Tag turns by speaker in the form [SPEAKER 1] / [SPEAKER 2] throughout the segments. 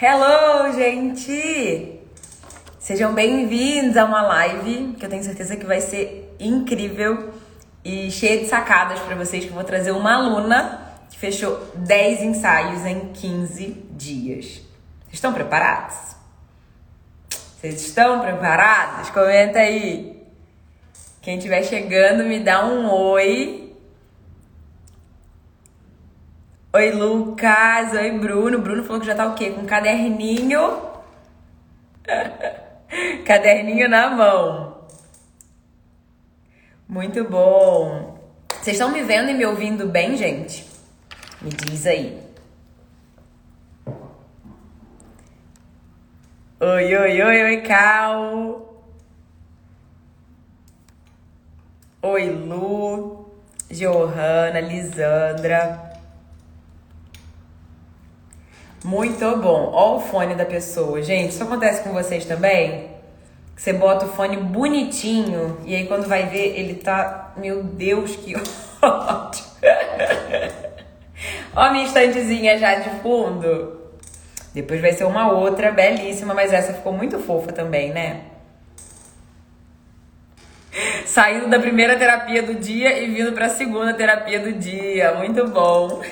[SPEAKER 1] Hello, gente! Sejam bem-vindos a uma live que eu tenho certeza que vai ser incrível e cheia de sacadas para vocês que eu vou trazer uma aluna que fechou 10 ensaios em 15 dias. Vocês estão preparados? Vocês estão preparados? Comenta aí. Quem estiver chegando, me dá um oi Oi, Lucas. Oi, Bruno. Bruno falou que já tá o quê? Com caderninho. caderninho na mão. Muito bom. Vocês estão me vendo e me ouvindo bem, gente? Me diz aí. Oi, oi, oi, oi, Cal. Oi, Lu, Johanna, Lisandra. Muito bom. Ó o fone da pessoa. Gente, isso acontece com vocês também? Você bota o fone bonitinho e aí quando vai ver ele tá... Meu Deus, que ótimo. Ó a minha estantezinha já de fundo. Depois vai ser uma outra belíssima, mas essa ficou muito fofa também, né? Saindo da primeira terapia do dia e vindo para a segunda terapia do dia. Muito bom.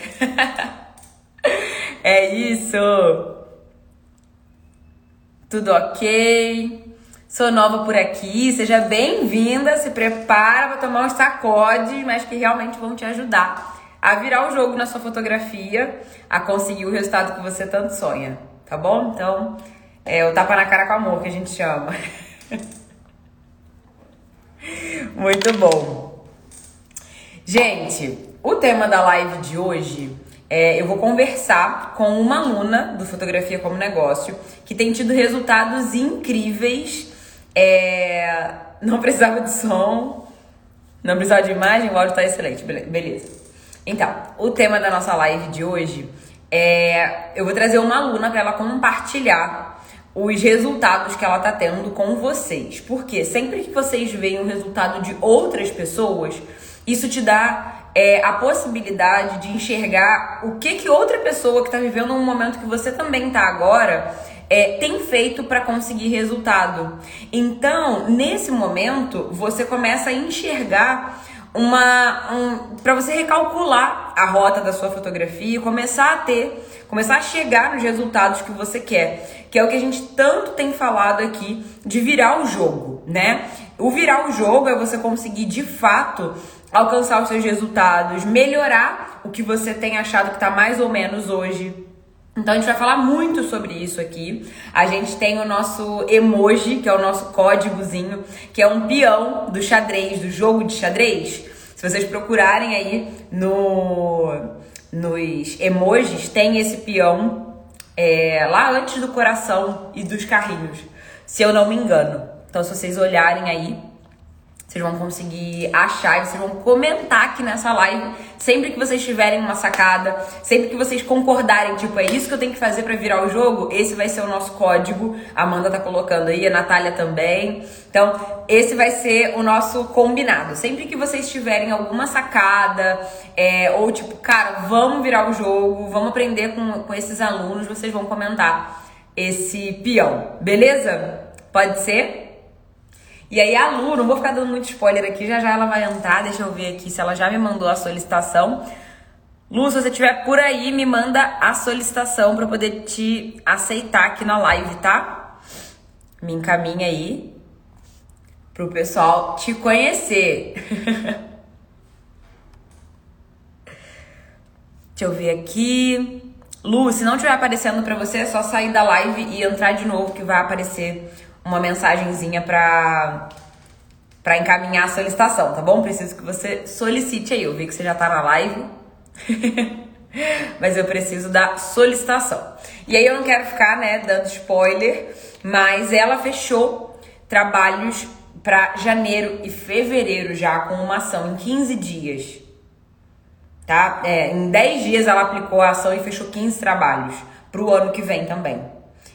[SPEAKER 1] É isso! Tudo ok? Sou nova por aqui, seja bem-vinda, se prepara para tomar uns sacodes, mas que realmente vão te ajudar a virar o jogo na sua fotografia, a conseguir o resultado que você tanto sonha, tá bom? Então, é o tapa na cara com amor que a gente chama. Muito bom. Gente, o tema da live de hoje é, eu vou conversar com uma aluna do Fotografia como Negócio que tem tido resultados incríveis. É, não precisava de som, não precisava de imagem, o áudio tá excelente, beleza. Então, o tema da nossa live de hoje é. Eu vou trazer uma aluna para ela compartilhar os resultados que ela tá tendo com vocês. Porque sempre que vocês veem o resultado de outras pessoas, isso te dá é, a possibilidade de enxergar o que, que outra pessoa que está vivendo um momento que você também está agora é, tem feito para conseguir resultado. Então, nesse momento, você começa a enxergar uma um, para você recalcular a rota da sua fotografia e começar a ter, começar a chegar nos resultados que você quer, que é o que a gente tanto tem falado aqui de virar o jogo, né? O virar o jogo é você conseguir de fato alcançar os seus resultados, melhorar o que você tem achado que está mais ou menos hoje. Então a gente vai falar muito sobre isso aqui. A gente tem o nosso emoji, que é o nosso códigozinho, que é um peão do xadrez, do jogo de xadrez. Se vocês procurarem aí no nos emojis, tem esse peão é, lá antes do coração e dos carrinhos, se eu não me engano. Então, se vocês olharem aí, vocês vão conseguir achar e vocês vão comentar aqui nessa live sempre que vocês tiverem uma sacada, sempre que vocês concordarem, tipo, é isso que eu tenho que fazer para virar o jogo, esse vai ser o nosso código. A Amanda tá colocando aí, a Natália também. Então, esse vai ser o nosso combinado. Sempre que vocês tiverem alguma sacada, é, ou tipo, cara, vamos virar o jogo, vamos aprender com, com esses alunos, vocês vão comentar esse peão, beleza? Pode ser? E aí a Lu, não vou ficar dando muito spoiler aqui, já já ela vai entrar, deixa eu ver aqui se ela já me mandou a solicitação. Lu, se você estiver por aí, me manda a solicitação para poder te aceitar aqui na live, tá? Me encaminha aí pro pessoal te conhecer. Deixa eu ver aqui. Lu, se não estiver aparecendo para você, é só sair da live e entrar de novo que vai aparecer uma mensagenzinha para para encaminhar a solicitação, tá bom? Preciso que você solicite aí. Eu vi que você já tá na live. mas eu preciso da solicitação. E aí eu não quero ficar, né, dando spoiler, mas ela fechou trabalhos para janeiro e fevereiro já com uma ação em 15 dias. Tá? É, em 10 dias ela aplicou a ação e fechou 15 trabalhos para o ano que vem também.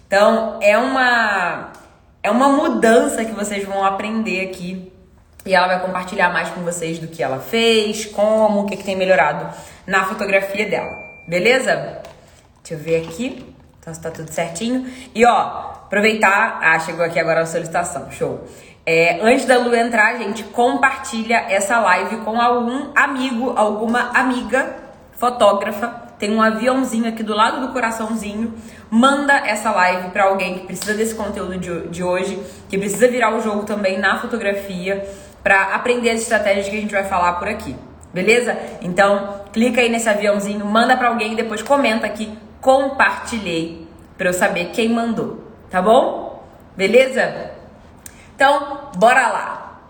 [SPEAKER 1] Então, é uma é uma mudança que vocês vão aprender aqui. E ela vai compartilhar mais com vocês do que ela fez, como, o que, que tem melhorado na fotografia dela. Beleza? Deixa eu ver aqui. Então está tudo certinho. E ó, aproveitar. Ah, chegou aqui agora a solicitação. Show. É, antes da Lu entrar, gente, compartilha essa live com algum amigo, alguma amiga fotógrafa. Tem um aviãozinho aqui do lado do coraçãozinho. Manda essa live para alguém que precisa desse conteúdo de, de hoje, que precisa virar o jogo também na fotografia, para aprender as estratégias que a gente vai falar por aqui. Beleza? Então, clica aí nesse aviãozinho, manda para alguém e depois comenta aqui, compartilhei, para eu saber quem mandou, tá bom? Beleza? Então, bora lá.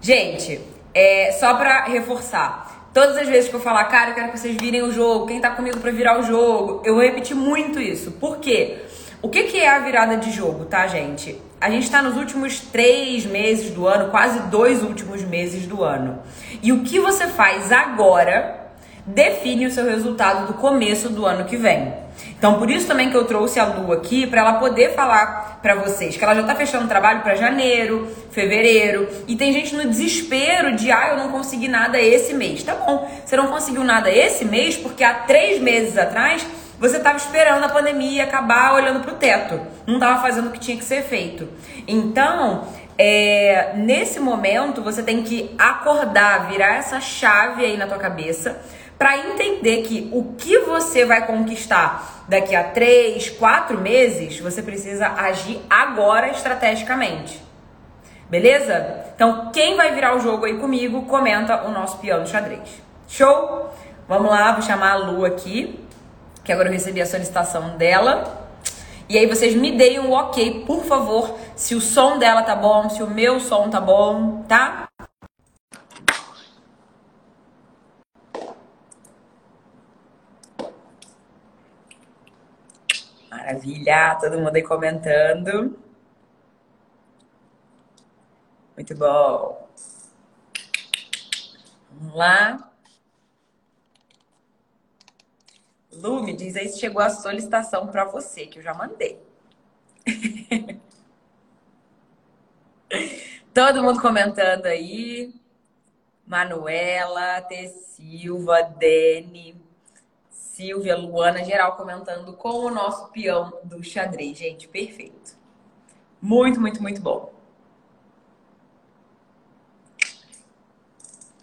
[SPEAKER 1] Gente, é, só pra reforçar. Todas as vezes que eu falar, cara, eu quero que vocês virem o jogo, quem tá comigo pra virar o jogo, eu vou repetir muito isso. Por quê? O que, que é a virada de jogo, tá, gente? A gente está nos últimos três meses do ano, quase dois últimos meses do ano. E o que você faz agora define o seu resultado do começo do ano que vem. Então, por isso também que eu trouxe a Lu aqui, para ela poder falar para vocês que ela já tá fechando trabalho para janeiro, fevereiro, e tem gente no desespero de, ah, eu não consegui nada esse mês. Tá bom, você não conseguiu nada esse mês porque há três meses atrás você estava esperando a pandemia acabar olhando pro teto, não estava fazendo o que tinha que ser feito. Então, é, nesse momento, você tem que acordar, virar essa chave aí na tua cabeça para entender que o que você vai conquistar daqui a três, quatro meses, você precisa agir agora estrategicamente. Beleza? Então, quem vai virar o jogo aí comigo, comenta o nosso piano xadrez. Show? Vamos lá, vou chamar a Lu aqui, que agora eu recebi a solicitação dela. E aí vocês me deem um ok, por favor, se o som dela tá bom, se o meu som tá bom, tá? Maravilha, todo mundo aí comentando. Muito bom. Vamos lá. Lu, me diz aí se chegou a solicitação para você, que eu já mandei. Todo mundo comentando aí. Manuela, T. Silva, Dene. Silvia, Luana, geral comentando com o nosso peão do xadrez. Gente, perfeito. Muito, muito, muito bom.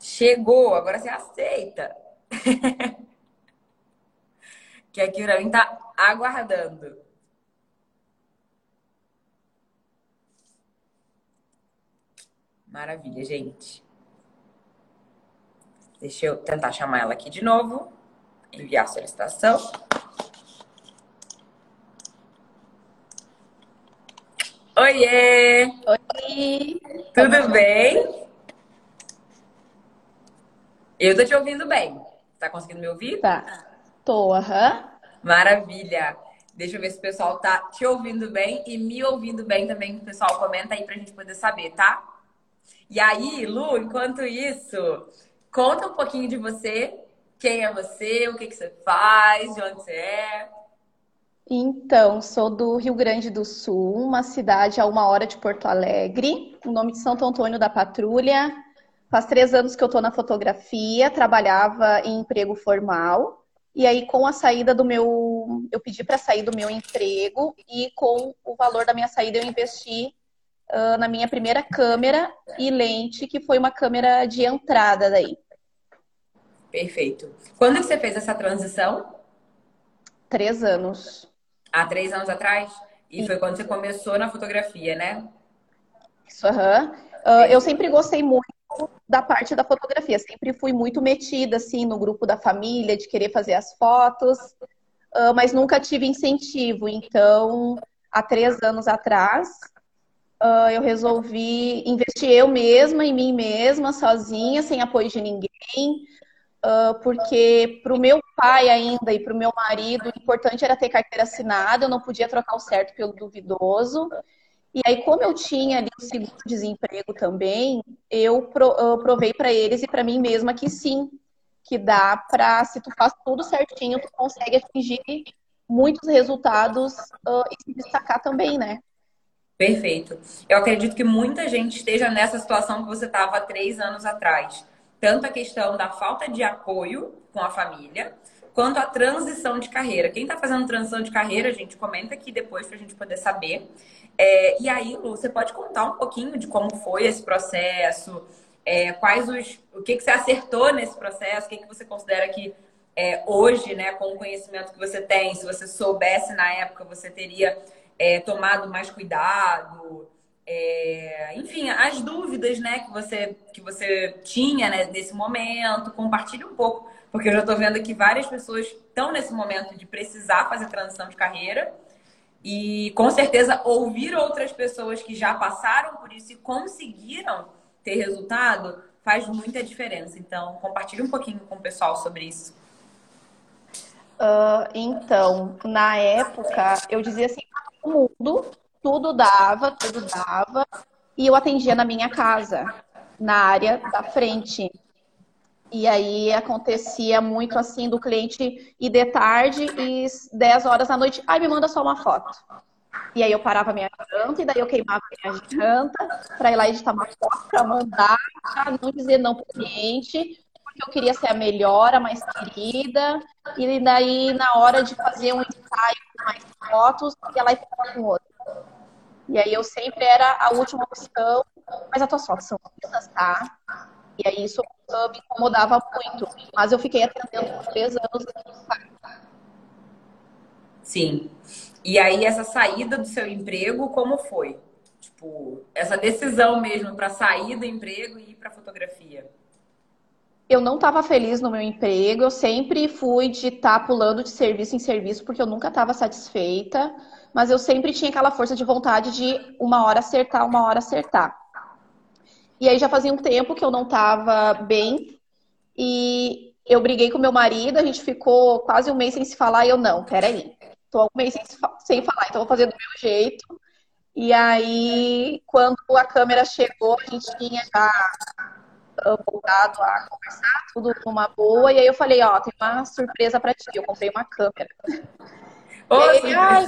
[SPEAKER 1] Chegou, agora você aceita. que aqui pra mim tá aguardando. Maravilha, gente. Deixa eu tentar chamar ela aqui de novo enviar solicitação. Oiê!
[SPEAKER 2] Oi!
[SPEAKER 1] Tudo bem? Eu tô te ouvindo bem. Tá conseguindo me ouvir?
[SPEAKER 2] Tá. Tô, aham. Uhum.
[SPEAKER 1] Maravilha. Deixa eu ver se o pessoal tá te ouvindo bem e me ouvindo bem também. O pessoal comenta aí pra gente poder saber, tá? E aí, Lu, enquanto isso, conta um pouquinho de você, quem é você? O que, que você faz? De onde você é?
[SPEAKER 2] Então, sou do Rio Grande do Sul, uma cidade a uma hora de Porto Alegre, o nome de Santo Antônio da Patrulha. Faz três anos que eu estou na fotografia, trabalhava em emprego formal. E aí, com a saída do meu. Eu pedi para sair do meu emprego e com o valor da minha saída, eu investi uh, na minha primeira câmera e lente, que foi uma câmera de entrada daí.
[SPEAKER 1] Perfeito. Quando que você fez essa transição?
[SPEAKER 2] Três anos.
[SPEAKER 1] Há três anos atrás? E Sim. foi quando você começou na fotografia, né?
[SPEAKER 2] Isso, aham. Uh, eu sempre gostei muito da parte da fotografia. Sempre fui muito metida, assim, no grupo da família, de querer fazer as fotos. Uh, mas nunca tive incentivo. Então, há três anos atrás, uh, eu resolvi investir eu mesma, em mim mesma, sozinha, sem apoio de ninguém uh, porque para o meu pai ainda e para o meu marido, o importante era ter carteira assinada, eu não podia trocar o certo pelo duvidoso. E aí, como eu tinha ali o seguro desemprego também, eu, provei para eles e para mim mesma que sim, que dá para, se tu faz tudo certinho, tu consegue atingir muitos resultados uh, e se destacar também, né?
[SPEAKER 1] Perfeito. Eu acredito que muita gente esteja nessa situação que você estava há três anos atrás tanto a questão da falta de apoio com a família, quanto à transição de carreira. Quem está fazendo transição de carreira, gente, comenta aqui depois para a gente poder saber. É, e aí, Lu, você pode contar um pouquinho de como foi esse processo, é, quais os, o que, que você acertou nesse processo, o que, que você considera que é, hoje, né, com o conhecimento que você tem, se você soubesse na época, você teria é, tomado mais cuidado, é, enfim, as dúvidas, né, que você que você tinha né, nesse momento, compartilhe um pouco, porque eu já estou vendo que várias pessoas estão nesse momento de precisar fazer transição de carreira e com certeza ouvir outras pessoas que já passaram por isso e conseguiram ter resultado faz muita diferença. Então, compartilhe um pouquinho com o pessoal sobre isso.
[SPEAKER 2] Uh, então, na época, eu dizia assim, todo mundo, tudo dava, tudo dava, e eu atendia na minha casa, na área da frente. E aí acontecia muito assim do cliente ir de tarde e 10 horas da noite, ai, me manda só uma foto. E aí eu parava minha janta e daí eu queimava minha janta para ir lá editar uma foto para mandar, pra não dizer não pro cliente, porque eu queria ser a melhor, a mais querida. E daí na hora de fazer um ensaio com mais fotos, ia lá e ficava com outra. E aí eu sempre era a última opção, mas as tuas fotos são lindas, tá? E aí isso me incomodava muito. Mas eu fiquei atendendo por três anos
[SPEAKER 1] Sim. E aí essa saída do seu emprego, como foi? Tipo, essa decisão mesmo para sair do emprego e ir para fotografia?
[SPEAKER 2] Eu não estava feliz no meu emprego, eu sempre fui de estar tá pulando de serviço em serviço porque eu nunca estava satisfeita, mas eu sempre tinha aquela força de vontade de uma hora acertar, uma hora acertar. E aí já fazia um tempo que eu não estava bem e eu briguei com meu marido, a gente ficou quase um mês sem se falar e eu não, peraí, tô um mês sem, sem falar, então vou fazer do meu jeito. E aí, quando a câmera chegou, a gente tinha já ah, voltado a conversar, tudo numa boa. E aí eu falei, ó, tem uma surpresa para ti, eu comprei uma câmera.
[SPEAKER 1] Ô, e aí,
[SPEAKER 2] Ai,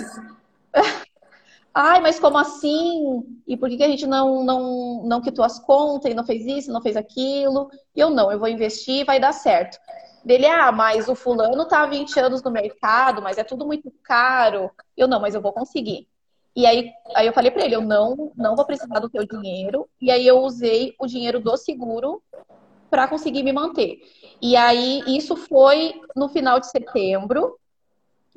[SPEAKER 2] mas como assim? E por que, que a gente não, não, não quitou as contas e não fez isso, não fez aquilo? Eu não, eu vou investir vai dar certo. Dele, ah, mas o fulano tá há 20 anos no mercado, mas é tudo muito caro. Eu não, mas eu vou conseguir. E aí, aí eu falei para ele, eu não, não vou precisar do teu dinheiro. E aí eu usei o dinheiro do seguro para conseguir me manter. E aí isso foi no final de setembro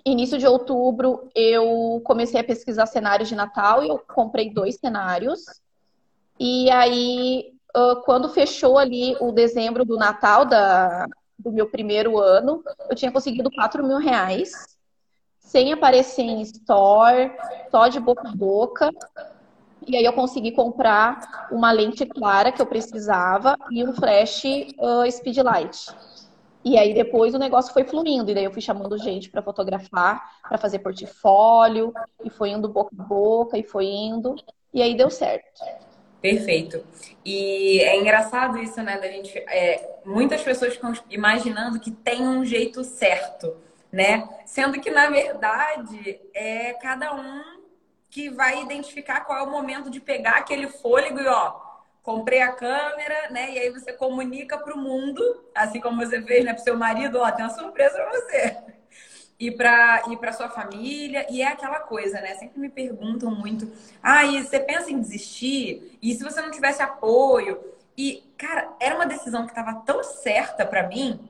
[SPEAKER 2] início de outubro, eu comecei a pesquisar cenários de Natal e eu comprei dois cenários. E aí, quando fechou ali o dezembro do Natal da, do meu primeiro ano, eu tinha conseguido 4 mil reais, sem aparecer em store, só de boca a boca. E aí eu consegui comprar uma lente clara que eu precisava e um flash uh, speedlight. E aí depois o negócio foi fluindo, e daí eu fui chamando gente para fotografar, para fazer portfólio, e foi indo boca a boca, e foi indo, e aí deu certo.
[SPEAKER 1] Perfeito. E é engraçado isso, né, da gente. É, muitas pessoas ficam imaginando que tem um jeito certo, né? Sendo que, na verdade, é cada um que vai identificar qual é o momento de pegar aquele fôlego e, ó, comprei a câmera, né? E aí você comunica para o mundo, assim como você fez, né, para seu marido, ó, tem uma surpresa para você. E para e para sua família, e é aquela coisa, né? Sempre me perguntam muito: "Ah, e você pensa em desistir? E se você não tivesse apoio?" E, cara, era uma decisão que estava tão certa para mim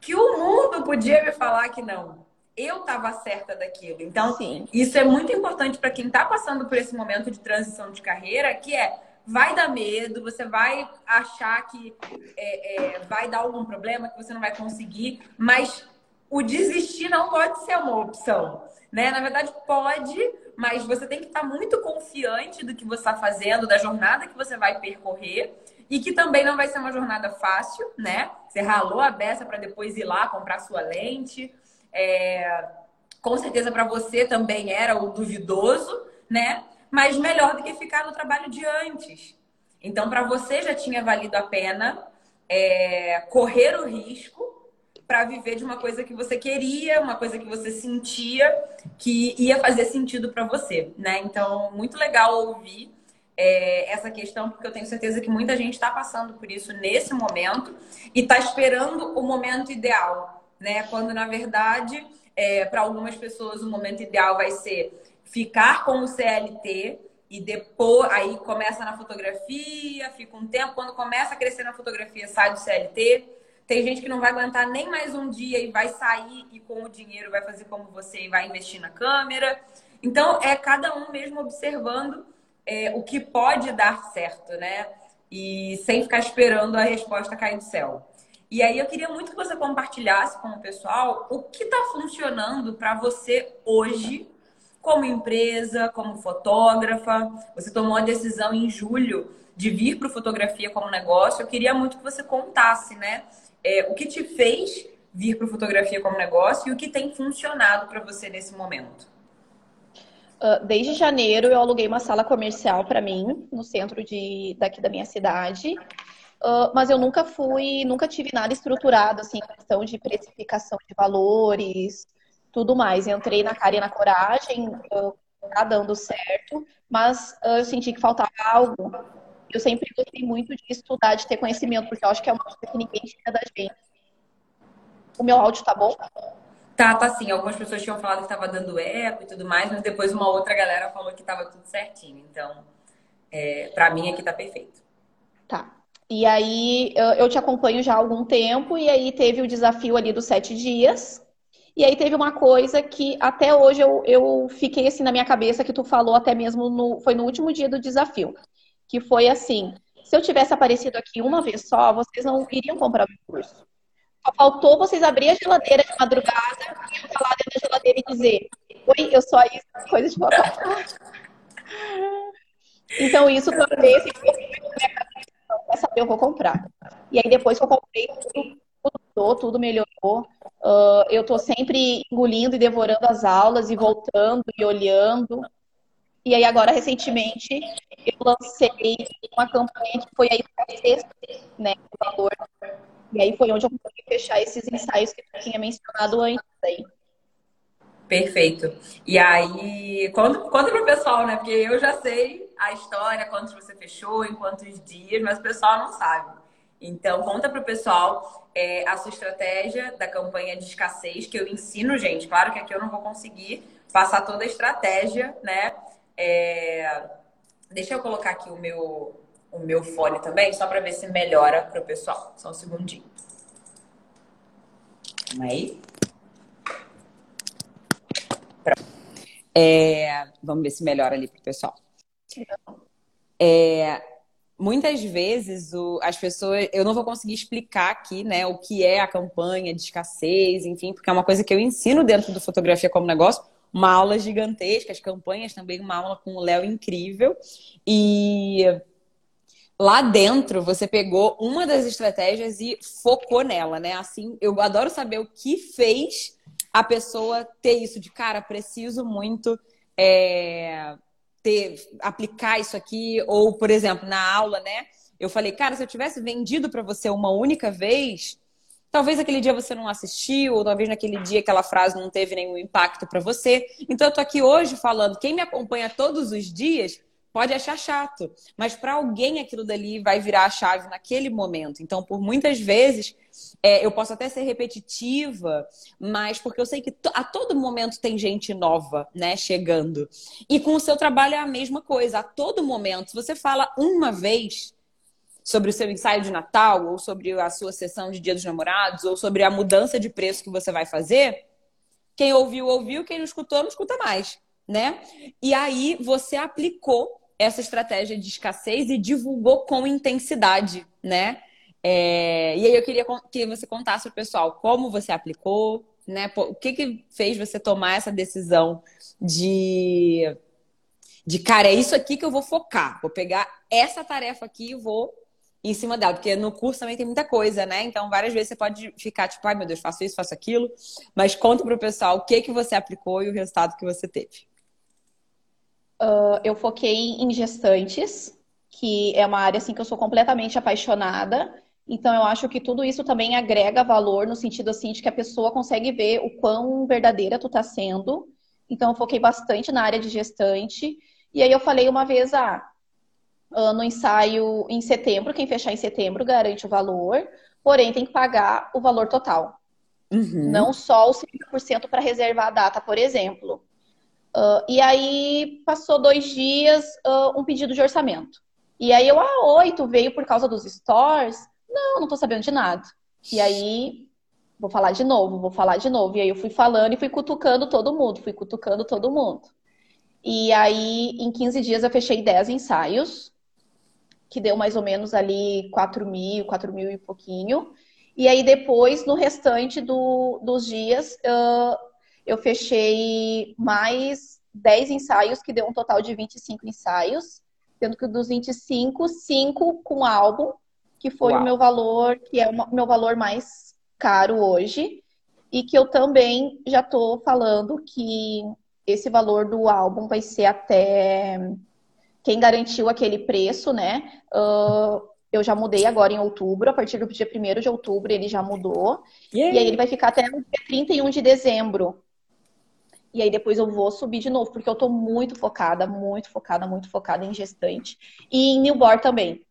[SPEAKER 1] que o mundo podia me falar que não. Eu estava certa daquilo. Então, Sim. isso é muito importante para quem está passando por esse momento de transição de carreira, que é vai dar medo, você vai achar que é, é, vai dar algum problema, que você não vai conseguir, mas o desistir não pode ser uma opção. Né? Na verdade, pode, mas você tem que estar muito confiante do que você está fazendo, da jornada que você vai percorrer. E que também não vai ser uma jornada fácil, né? Você ralou a beça para depois ir lá comprar sua lente. É... Com certeza para você também era o duvidoso, né? Mas melhor do que ficar no trabalho de antes. Então, para você já tinha valido a pena é, correr o risco para viver de uma coisa que você queria, uma coisa que você sentia que ia fazer sentido para você, né? Então, muito legal ouvir é, essa questão, porque eu tenho certeza que muita gente está passando por isso nesse momento e está esperando o momento ideal né? Quando na verdade, é, para algumas pessoas, o momento ideal vai ser ficar com o CLT e depois aí começa na fotografia, fica um tempo, quando começa a crescer na fotografia, sai do CLT. Tem gente que não vai aguentar nem mais um dia e vai sair e com o dinheiro vai fazer como você e vai investir na câmera. Então é cada um mesmo observando é, o que pode dar certo, né? E sem ficar esperando a resposta cair do céu. E aí eu queria muito que você compartilhasse com o pessoal o que está funcionando para você hoje como empresa, como fotógrafa. Você tomou a decisão em julho de vir para fotografia como negócio. Eu queria muito que você contasse, né? É, o que te fez vir para fotografia como negócio e o que tem funcionado para você nesse momento.
[SPEAKER 2] Uh, desde janeiro eu aluguei uma sala comercial para mim no centro de daqui da minha cidade. Uh, mas eu nunca fui, nunca tive nada estruturado, assim, questão de precificação de valores, tudo mais. Entrei na cara e na coragem, tá dando certo, mas uh, eu senti que faltava algo. Eu sempre gostei muito de estudar, de ter conhecimento, porque eu acho que é uma coisa que ninguém tira da gente. O meu áudio tá bom?
[SPEAKER 1] Tá, tá sim. Algumas pessoas tinham falado que tava dando eco e tudo mais, mas depois uma outra galera falou que tava tudo certinho. Então, é, para mim aqui tá perfeito.
[SPEAKER 2] Tá. E aí eu te acompanho já há algum tempo, e aí teve o desafio ali dos sete dias, e aí teve uma coisa que até hoje eu, eu fiquei assim na minha cabeça que tu falou até mesmo no, foi no último dia do desafio, que foi assim, se eu tivesse aparecido aqui uma vez só, vocês não iriam comprar meu curso. Só faltou vocês abrir a geladeira de madrugada e eu falar dentro da geladeira e dizer, oi, eu sou a Isa, coisa de botar. Então isso também assim, quer saber, eu vou comprar. E aí depois que eu comprei, tudo mudou, tudo melhorou. Uh, eu estou sempre engolindo e devorando as aulas e voltando e olhando. E aí agora, recentemente, eu lancei uma campanha que foi aí para né, o valor. E aí foi onde eu consegui fechar esses ensaios que eu tinha mencionado antes aí.
[SPEAKER 1] Perfeito. E aí, conta, conta pro pessoal, né? Porque eu já sei a história, quantos você fechou, em quantos dias, mas o pessoal não sabe. Então, conta pro pessoal é, a sua estratégia da campanha de escassez, que eu ensino, gente. Claro que aqui eu não vou conseguir passar toda a estratégia, né? É... Deixa eu colocar aqui o meu, o meu fone também, só para ver se melhora para o pessoal. Só um segundinho. Calma aí. É, vamos ver se melhora ali para o pessoal. É, muitas vezes o, as pessoas. Eu não vou conseguir explicar aqui, né, o que é a campanha de escassez, enfim, porque é uma coisa que eu ensino dentro do fotografia como negócio. Uma aula gigantesca, as campanhas também, uma aula com o Léo incrível. E lá dentro você pegou uma das estratégias e focou nela, né? Assim, eu adoro saber o que fez a pessoa ter isso de cara, preciso muito é, ter, aplicar isso aqui, ou, por exemplo, na aula, né? Eu falei, cara, se eu tivesse vendido para você uma única vez, talvez aquele dia você não assistiu, ou talvez naquele dia aquela frase não teve nenhum impacto para você. Então eu tô aqui hoje falando, quem me acompanha todos os dias pode achar chato, mas para alguém aquilo dali vai virar a chave naquele momento. Então, por muitas vezes, é, eu posso até ser repetitiva, mas porque eu sei que a todo momento tem gente nova, né, chegando. E com o seu trabalho é a mesma coisa. A todo momento, se você fala uma vez sobre o seu ensaio de Natal, ou sobre a sua sessão de Dia dos Namorados, ou sobre a mudança de preço que você vai fazer, quem ouviu, ouviu, quem não escutou, não escuta mais, né? E aí você aplicou essa estratégia de escassez e divulgou com intensidade, né? É, e aí eu queria que você contasse para o pessoal como você aplicou, né? O que, que fez você tomar essa decisão de, de, cara, é isso aqui que eu vou focar. Vou pegar essa tarefa aqui e vou em cima dela. Porque no curso também tem muita coisa, né? Então, várias vezes você pode ficar tipo, ai meu Deus, faço isso, faço aquilo. Mas conta para o pessoal o que, que você aplicou e o resultado que você teve.
[SPEAKER 2] Uh, eu foquei em gestantes, que é uma área assim que eu sou completamente apaixonada. Então eu acho que tudo isso também agrega valor no sentido assim de que a pessoa consegue ver o quão verdadeira tu tá sendo. Então eu foquei bastante na área de gestante. E aí eu falei uma vez, ah, no ensaio em setembro, quem fechar em setembro garante o valor, porém tem que pagar o valor total. Uhum. Não só os 30% para reservar a data, por exemplo. Uh, e aí passou dois dias, uh, um pedido de orçamento. E aí eu, ah, oito veio por causa dos stores? Não, não tô sabendo de nada. E aí, vou falar de novo, vou falar de novo. E aí eu fui falando e fui cutucando todo mundo, fui cutucando todo mundo. E aí, em 15 dias, eu fechei 10 ensaios, que deu mais ou menos ali 4 mil, 4 mil e pouquinho. E aí, depois, no restante do, dos dias, uh, eu fechei mais 10 ensaios, que deu um total de 25 ensaios, sendo que dos 25, 5 com álbum, que foi Uau. o meu valor, que é o meu valor mais caro hoje, e que eu também já estou falando que esse valor do álbum vai ser até quem garantiu aquele preço, né? Uh, eu já mudei agora em outubro, a partir do dia 1 de outubro ele já mudou. Yeah. E aí ele vai ficar até o dia 31 de dezembro. E aí depois eu vou subir de novo, porque eu tô muito focada, muito focada, muito focada em gestante. E em newborn também.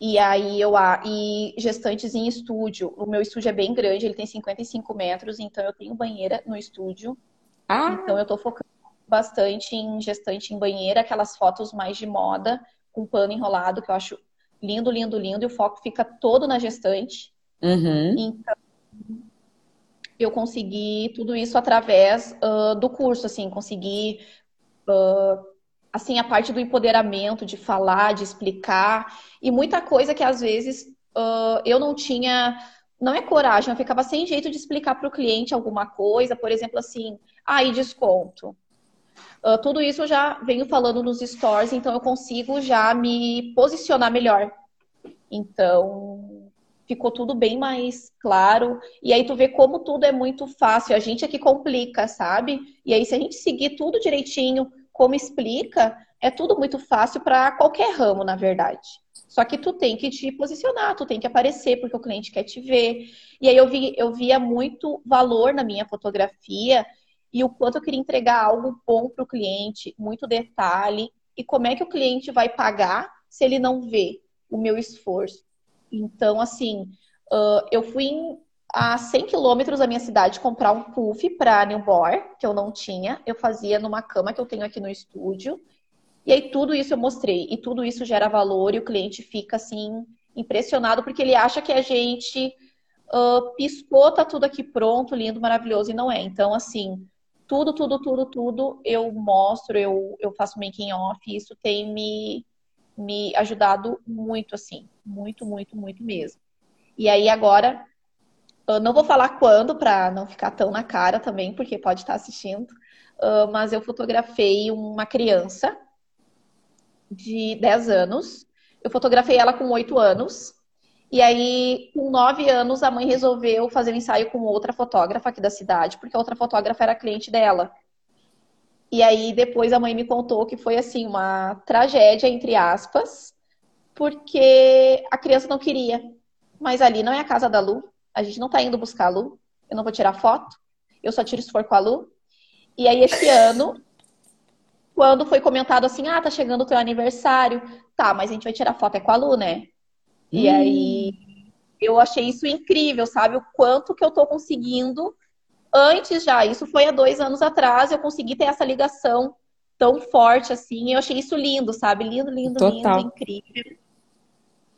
[SPEAKER 2] E aí eu e gestantes em estúdio. O meu estúdio é bem grande, ele tem 55 metros, então eu tenho banheira no estúdio. Ah. Então eu tô focando bastante em gestante em banheira, aquelas fotos mais de moda, com pano enrolado, que eu acho lindo, lindo, lindo, e o foco fica todo na gestante. Uhum. Então, eu consegui tudo isso através uh, do curso, assim, consegui uh, assim a parte do empoderamento, de falar, de explicar e muita coisa que às vezes uh, eu não tinha, não é coragem, eu ficava sem jeito de explicar para o cliente alguma coisa, por exemplo, assim, aí ah, desconto. tudo isso eu já venho falando nos stores, então eu consigo já me posicionar melhor. Então, ficou tudo bem mais claro. E aí tu vê como tudo é muito fácil. A gente é que complica, sabe? E aí, se a gente seguir tudo direitinho, como explica, é tudo muito fácil para qualquer ramo, na verdade. Só que tu tem que te posicionar, tu tem que aparecer porque o cliente quer te ver. E aí eu, vi, eu via muito valor na minha fotografia e o quanto eu queria entregar algo bom para o cliente, muito detalhe. E como é que o cliente vai pagar se ele não vê o meu esforço? Então, assim, uh, eu fui em, a 100 quilômetros da minha cidade comprar um puff para newborn, que eu não tinha. Eu fazia numa cama que eu tenho aqui no estúdio. E aí tudo isso eu mostrei. E tudo isso gera valor e o cliente fica, assim, impressionado, porque ele acha que a gente uh, piscou, tá tudo aqui pronto, lindo, maravilhoso, e não é. Então, assim, tudo, tudo, tudo, tudo eu mostro, eu, eu faço making off, isso tem me me ajudado muito, assim, muito, muito, muito mesmo. E aí agora, eu não vou falar quando para não ficar tão na cara também, porque pode estar assistindo, mas eu fotografei uma criança de 10 anos. Eu fotografei ela com 8 anos. E aí, com 9 anos, a mãe resolveu fazer um ensaio com outra fotógrafa aqui da cidade, porque a outra fotógrafa era cliente dela. E aí depois a mãe me contou que foi assim uma tragédia entre aspas, porque a criança não queria. Mas ali não é a casa da Lu, a gente não tá indo buscar a Lu. Eu não vou tirar foto. Eu só tiro se for com a Lu. E aí esse ano, quando foi comentado assim: "Ah, tá chegando o teu aniversário". Tá, mas a gente vai tirar foto é com a Lu, né? E hum. aí eu achei isso incrível, sabe? O quanto que eu tô conseguindo antes já, isso foi há dois anos atrás, eu consegui ter essa ligação tão forte assim. Eu achei isso lindo, sabe? Lindo, lindo, Total. lindo, incrível.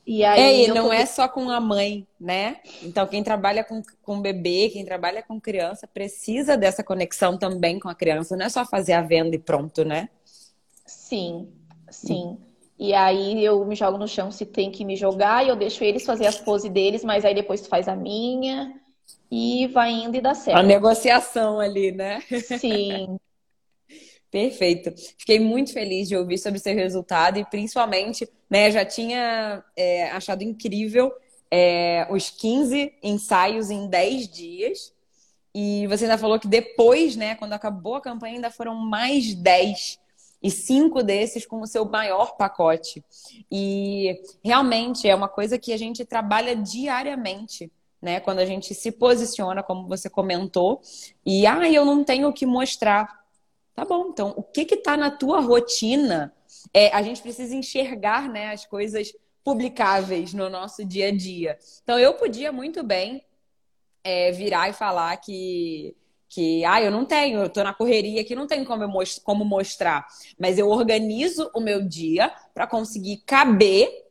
[SPEAKER 1] E aí, é, e não é só com a mãe, né? Então, quem trabalha com, com bebê, quem trabalha com criança, precisa dessa conexão também com a criança. Não é só fazer a venda e pronto, né?
[SPEAKER 2] Sim, sim. E aí eu me jogo no chão se tem que me jogar e eu deixo eles fazer as poses deles, mas aí depois tu faz a minha e vai indo e dá certo.
[SPEAKER 1] A negociação ali, né?
[SPEAKER 2] Sim.
[SPEAKER 1] Perfeito. Fiquei muito feliz de ouvir sobre seu resultado e principalmente, né, já tinha é, achado incrível é, os 15 ensaios em 10 dias. E você ainda falou que depois, né, quando acabou a campanha, ainda foram mais 10 e cinco desses com o seu maior pacote. E realmente é uma coisa que a gente trabalha diariamente né? Quando a gente se posiciona, como você comentou, e ah, eu não tenho o que mostrar. Tá bom, então o que que tá na tua rotina? É, a gente precisa enxergar, né, as coisas publicáveis no nosso dia a dia. Então eu podia muito bem é, virar e falar que que ah, eu não tenho, eu tô na correria que não tem como, eu most como mostrar, mas eu organizo o meu dia para conseguir caber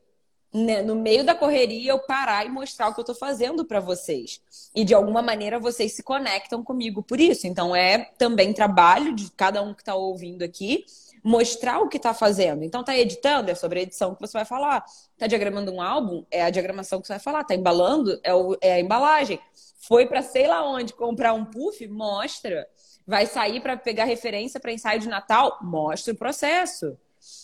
[SPEAKER 1] né, no meio da correria eu parar e mostrar o que eu tô fazendo para vocês. E de alguma maneira vocês se conectam comigo por isso. Então é também trabalho de cada um que tá ouvindo aqui mostrar o que está fazendo. Então, tá editando, é sobre a edição que você vai falar. Tá diagramando um álbum, é a diagramação que você vai falar. Tá embalando, é, o, é a embalagem. Foi para sei lá onde comprar um puff, mostra. Vai sair para pegar referência para ensaio de Natal, mostra o processo.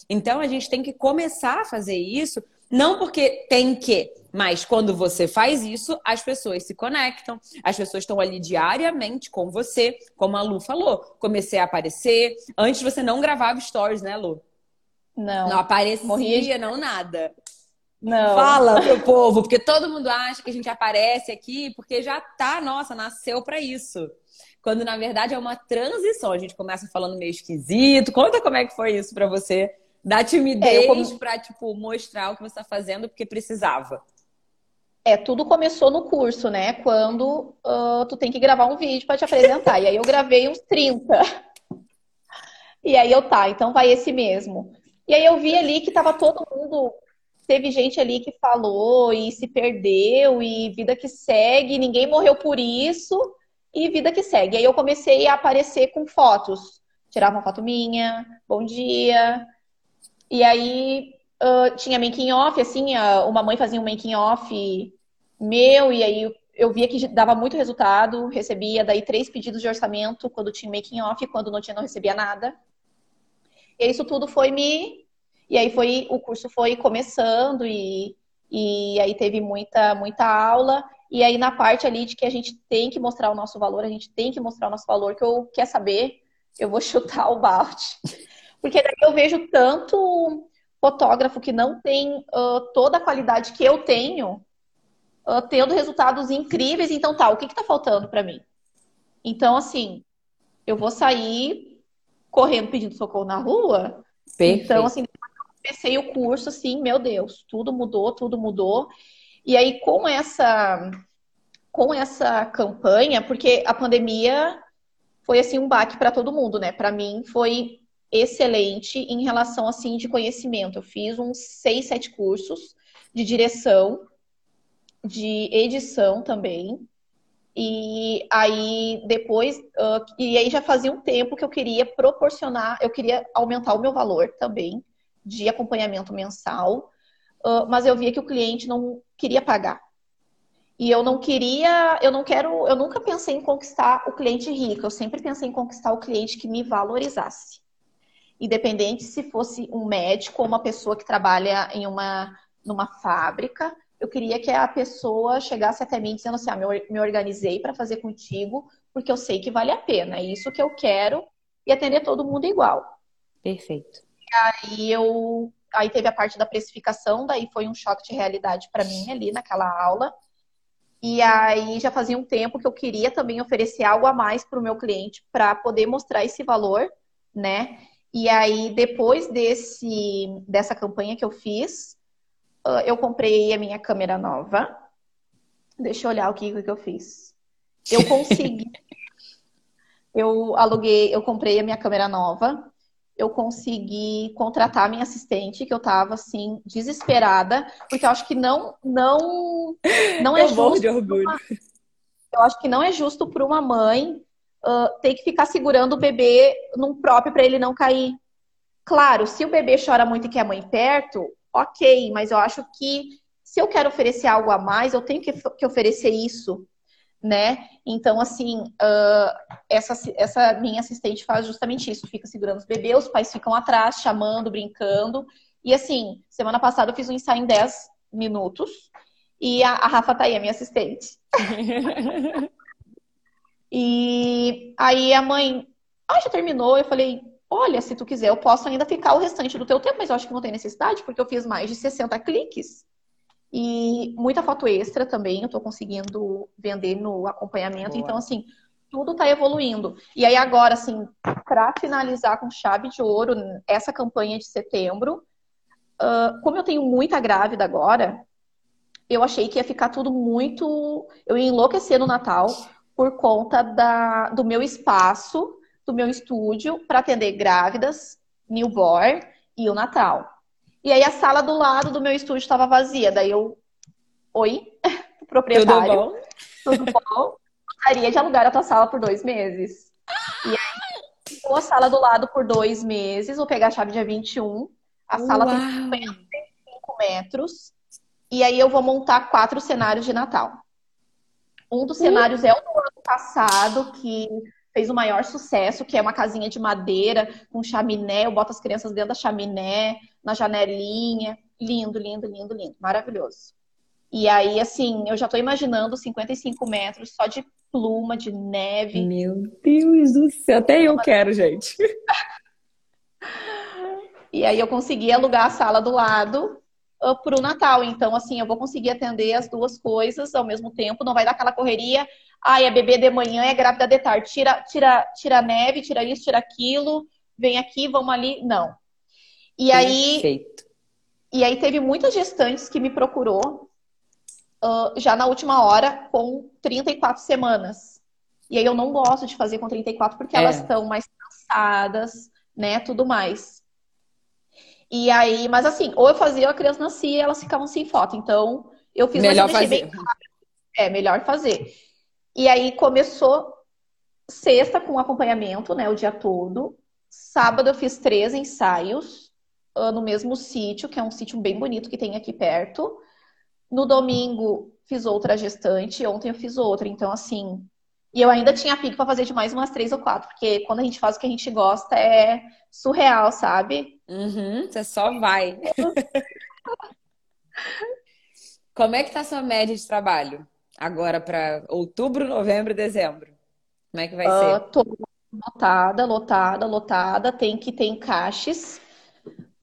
[SPEAKER 1] Então, a gente tem que começar a fazer isso não porque tem que, mas quando você faz isso, as pessoas se conectam, as pessoas estão ali diariamente com você, como a Lu falou. Comecei a aparecer. Antes você não gravava stories, né, Lu?
[SPEAKER 2] Não.
[SPEAKER 1] Não aparecia, Morria. não nada.
[SPEAKER 2] Não.
[SPEAKER 1] Fala pro povo, porque todo mundo acha que a gente aparece aqui porque já tá, nossa, nasceu para isso. Quando na verdade é uma transição. A gente começa falando meio esquisito. Conta como é que foi isso para você da timidez é, como... para tipo mostrar o que você está fazendo porque precisava.
[SPEAKER 2] É, tudo começou no curso, né? Quando uh, tu tem que gravar um vídeo para te apresentar. e aí eu gravei uns 30. E aí eu tá, então vai esse mesmo. E aí eu vi ali que tava todo mundo. Teve gente ali que falou e se perdeu, e vida que segue, ninguém morreu por isso, e vida que segue. Aí eu comecei a aparecer com fotos. Tirava uma foto minha, bom dia, e aí uh, tinha making off, assim, a, uma mãe fazia um making off meu, e aí eu via que dava muito resultado, recebia daí três pedidos de orçamento quando tinha making off, quando não tinha não recebia nada. E isso tudo foi me e aí foi o curso foi começando e, e aí teve muita muita aula e aí na parte ali de que a gente tem que mostrar o nosso valor, a gente tem que mostrar o nosso valor que eu quer saber, eu vou chutar o balde. Porque daí eu vejo tanto fotógrafo que não tem uh, toda a qualidade que eu tenho, uh, tendo resultados incríveis. Então, tá, o que, que tá faltando para mim? Então, assim, eu vou sair correndo pedindo socorro na rua. Perfeito. Então, assim, comecei o curso, assim, meu Deus, tudo mudou, tudo mudou. E aí, com essa, com essa campanha, porque a pandemia foi assim um baque para todo mundo, né? Para mim foi excelente em relação assim de conhecimento. Eu fiz uns seis, sete cursos de direção, de edição também. E aí depois, uh, e aí já fazia um tempo que eu queria proporcionar, eu queria aumentar o meu valor também de acompanhamento mensal, uh, mas eu via que o cliente não queria pagar. E eu não queria, eu não quero, eu nunca pensei em conquistar o cliente rico, eu sempre pensei em conquistar o cliente que me valorizasse independente se fosse um médico ou uma pessoa que trabalha em uma numa fábrica, eu queria que a pessoa chegasse até mim dizendo assim: ah, me organizei para fazer contigo, porque eu sei que vale a pena, é isso que eu quero, e atender todo mundo igual.
[SPEAKER 1] Perfeito.
[SPEAKER 2] E aí eu. Aí teve a parte da precificação, daí foi um choque de realidade para mim ali naquela aula. E aí já fazia um tempo que eu queria também oferecer algo a mais para o meu cliente para poder mostrar esse valor, né? E aí, depois desse, dessa campanha que eu fiz, ah, eu comprei a minha câmera nova. Deixa eu olhar o que, que eu fiz. Eu consegui. eu aluguei, eu comprei a minha câmera nova. Eu consegui contratar a minha assistente, que eu tava assim, desesperada, porque eu acho que não, não, não é justo.
[SPEAKER 1] De orgulho.
[SPEAKER 2] Uma, eu acho que não é justo para uma mãe uh, que ficar segurando o bebê num próprio para ele não cair. Claro, se o bebê chora muito e quer a mãe perto, ok, mas eu acho que se eu quero oferecer algo a mais, eu tenho que, que oferecer isso, né? Então, assim, uh, essa, essa minha assistente faz justamente isso, fica segurando os bebês, os pais ficam atrás, chamando, brincando. E assim, semana passada eu fiz um ensaio em 10 minutos e a, a Rafa tá aí, a minha assistente. E aí a mãe, ah, já terminou. Eu falei, olha, se tu quiser, eu posso ainda ficar o restante do teu tempo, mas eu acho que não tem necessidade, porque eu fiz mais de 60 cliques. E muita foto extra também, eu tô conseguindo vender no acompanhamento. Boa. Então, assim, tudo tá evoluindo. E aí, agora, assim, para finalizar com chave de ouro essa campanha de setembro, uh, como eu tenho muita grávida agora, eu achei que ia ficar tudo muito. Eu ia enlouquecer no Natal por conta da, do meu espaço, do meu estúdio, para atender grávidas, newborn e o Natal. E aí a sala do lado do meu estúdio estava vazia. Daí eu. Oi, proprietário. Tudo bom? Tudo bom? Gostaria de alugar a tua sala por dois meses. E aí, ficou a sala do lado por dois meses. Vou pegar a chave dia 21. A sala Uau. tem 55 metros. E aí eu vou montar quatro cenários de Natal. Um dos cenários é o do ano passado, que fez o maior sucesso, que é uma casinha de madeira com chaminé. Eu boto as crianças dentro da chaminé, na janelinha. Lindo, lindo, lindo, lindo. Maravilhoso. E aí, assim, eu já tô imaginando 55 metros só de pluma, de neve.
[SPEAKER 1] Meu Deus do céu, até eu quero, gente.
[SPEAKER 2] e aí eu consegui alugar a sala do lado uh, pro Natal. Então, assim, eu vou conseguir atender as duas coisas ao mesmo tempo. Não vai dar aquela correria. Ai, é bebê de manhã, é grávida de tarde. Tira, tira, tira neve, tira isso, tira aquilo. Vem aqui, vamos ali. Não. E aí. Perfeito. E aí teve muitas gestantes que me procurou uh, já na última hora com 34 semanas. E aí eu não gosto de fazer com 34 porque é. elas estão mais cansadas, né? Tudo mais. E aí, mas assim, ou eu fazia a criança nascia e elas ficavam sem foto. Então, eu fiz
[SPEAKER 1] melhor fazer.
[SPEAKER 2] É, melhor fazer. E aí começou sexta com acompanhamento, né, o dia todo. Sábado eu fiz três ensaios uh, no mesmo sítio, que é um sítio bem bonito que tem aqui perto. No domingo fiz outra gestante, ontem eu fiz outra. Então, assim, e eu ainda tinha pico para fazer de mais umas três ou quatro, porque quando a gente faz o que a gente gosta é surreal, sabe?
[SPEAKER 1] Uhum, você só vai. Como é que tá a sua média de trabalho? Agora para outubro, novembro e dezembro. Como é que vai uh, ser?
[SPEAKER 2] Tô lotada, lotada, lotada. Tem que ter encaixes.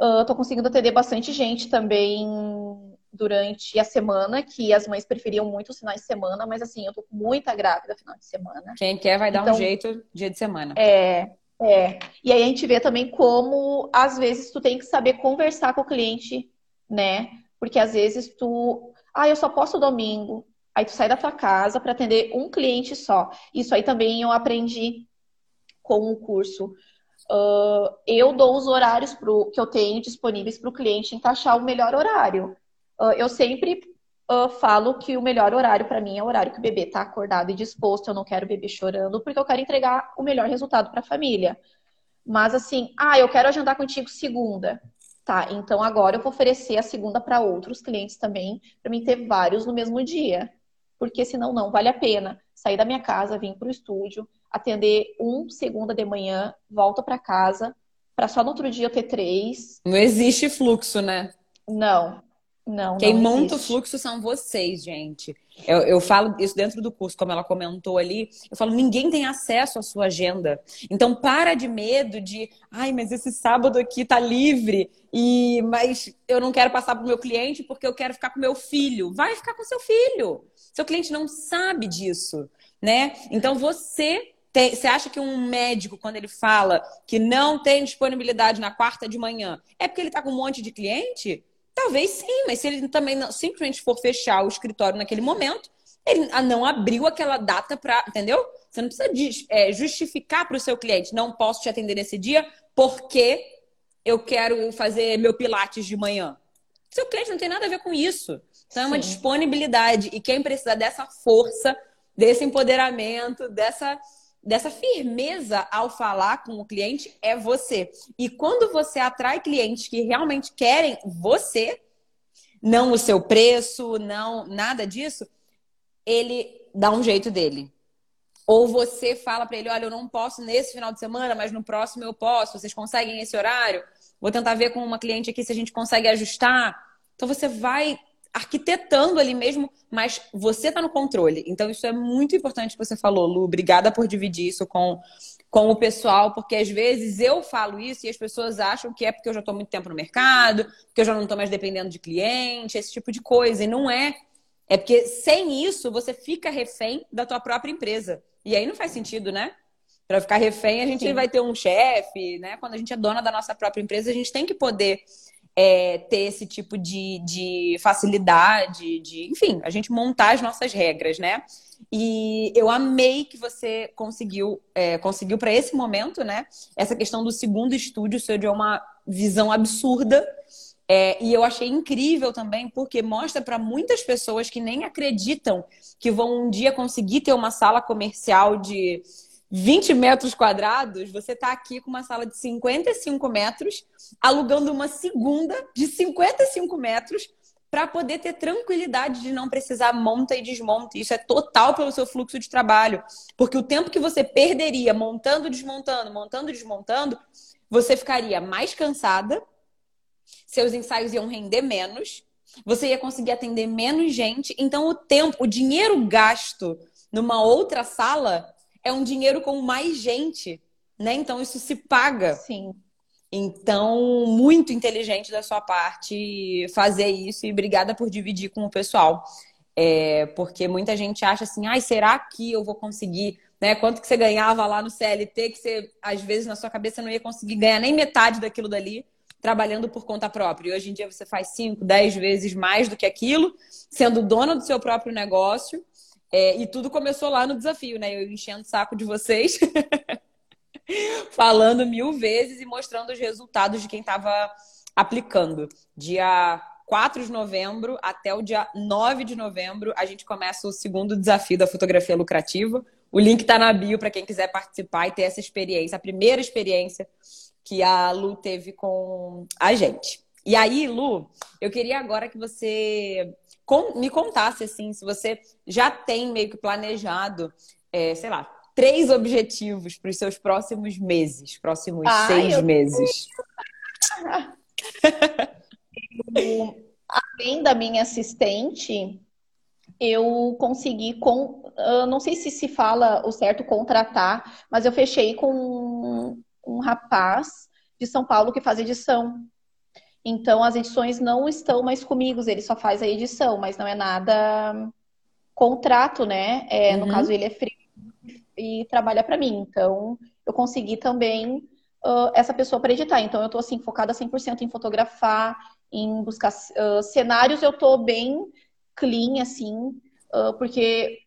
[SPEAKER 2] Uh, tô conseguindo atender bastante gente também durante a semana, que as mães preferiam muito os finais de semana, mas assim, eu tô muita grávida final de semana.
[SPEAKER 1] Quem quer vai dar então, um jeito dia de semana.
[SPEAKER 2] É, é. E aí a gente vê também como, às vezes, tu tem que saber conversar com o cliente, né? Porque às vezes tu. Ah, eu só posso domingo. Aí tu sai da tua casa para atender um cliente só. Isso aí também eu aprendi com o curso. Uh, eu dou os horários pro, que eu tenho disponíveis para o cliente encaixar o melhor horário. Uh, eu sempre uh, falo que o melhor horário para mim é o horário que o bebê está acordado e disposto. Eu não quero o bebê chorando, porque eu quero entregar o melhor resultado para a família. Mas assim, ah, eu quero agendar contigo segunda. Tá, então agora eu vou oferecer a segunda para outros clientes também, para mim ter vários no mesmo dia. Porque senão não vale a pena sair da minha casa, vir para o estúdio, atender um segunda de manhã, volta para casa, para só no outro dia eu ter três.
[SPEAKER 1] Não existe fluxo, né?
[SPEAKER 2] Não, não,
[SPEAKER 1] Quem
[SPEAKER 2] não
[SPEAKER 1] monta o fluxo são vocês, gente. Eu, eu, falo isso dentro do curso, como ela comentou ali. Eu falo, ninguém tem acesso à sua agenda. Então, para de medo de, ai, mas esse sábado aqui tá livre, e mas eu não quero passar para o meu cliente porque eu quero ficar com meu filho. Vai ficar com seu filho. Seu cliente não sabe disso, né? Então, você tem, você acha que um médico, quando ele fala que não tem disponibilidade na quarta de manhã, é porque ele está com um monte de cliente? Talvez sim, mas se ele também não, simplesmente for fechar o escritório naquele momento, ele não abriu aquela data para. Entendeu? Você não precisa é, justificar para o seu cliente, não posso te atender nesse dia porque eu quero fazer meu pilates de manhã. Seu cliente não tem nada a ver com isso. Então é uma disponibilidade. E quem precisa dessa força, desse empoderamento, dessa dessa firmeza ao falar com o cliente é você. E quando você atrai clientes que realmente querem você, não o seu preço, não nada disso, ele dá um jeito dele. Ou você fala para ele, olha, eu não posso nesse final de semana, mas no próximo eu posso. Vocês conseguem esse horário? Vou tentar ver com uma cliente aqui se a gente consegue ajustar. Então você vai arquitetando ali mesmo, mas você está no controle. Então, isso é muito importante que você falou, Lu. Obrigada por dividir isso com, com o pessoal, porque às vezes eu falo isso e as pessoas acham que é porque eu já estou muito tempo no mercado, que eu já não estou mais dependendo de cliente, esse tipo de coisa. E não é. É porque sem isso você fica refém da tua própria empresa. E aí não faz sentido, né? Para ficar refém, a gente Sim. vai ter um chefe, né? Quando a gente é dona da nossa própria empresa, a gente tem que poder é, ter esse tipo de, de facilidade, de, enfim, a gente montar as nossas regras, né? E eu amei que você conseguiu, é, conseguiu para esse momento, né? Essa questão do segundo estúdio, seu de uma visão absurda. É, e eu achei incrível também, porque mostra para muitas pessoas que nem acreditam que vão um dia conseguir ter uma sala comercial de 20 metros quadrados, você está aqui com uma sala de 55 metros, alugando uma segunda de 55 metros para poder ter tranquilidade de não precisar monta e desmonta. Isso é total pelo seu fluxo de trabalho. Porque o tempo que você perderia montando, desmontando, montando, desmontando, você ficaria mais cansada, seus ensaios iam render menos, você ia conseguir atender menos gente. Então, o tempo, o dinheiro gasto numa outra sala é um dinheiro com mais gente, né? Então isso se paga.
[SPEAKER 2] Sim.
[SPEAKER 1] Então, muito inteligente da sua parte fazer isso e obrigada por dividir com o pessoal. É, porque muita gente acha assim, ai, será que eu vou conseguir? Né? Quanto que você ganhava lá no CLT, que você, às vezes, na sua cabeça não ia conseguir ganhar nem metade daquilo dali trabalhando por conta própria. E hoje em dia você faz 5, 10 vezes mais do que aquilo, sendo dona do seu próprio negócio é, e tudo começou lá no desafio, né? Eu enchendo o saco de vocês, falando mil vezes e mostrando os resultados de quem estava aplicando. Dia 4 de novembro até o dia 9 de novembro, a gente começa o segundo desafio da fotografia lucrativa. O link está na bio para quem quiser participar e ter essa experiência, a primeira experiência que a Lu teve com a gente. E aí, Lu, eu queria agora que você me contasse, assim, se você já tem meio que planejado, é, sei lá, três objetivos para os seus próximos meses, próximos ah, seis eu... meses.
[SPEAKER 2] além da minha assistente, eu consegui com, eu não sei se se fala o certo contratar, mas eu fechei com um, um rapaz de São Paulo que faz edição. Então, as edições não estão mais comigo, ele só faz a edição, mas não é nada contrato, né? É, uhum. No caso, ele é frio e trabalha para mim. Então, eu consegui também uh, essa pessoa para editar. Então, eu estou assim, focada 100% em fotografar, em buscar uh, cenários. Eu estou bem clean, assim, uh, porque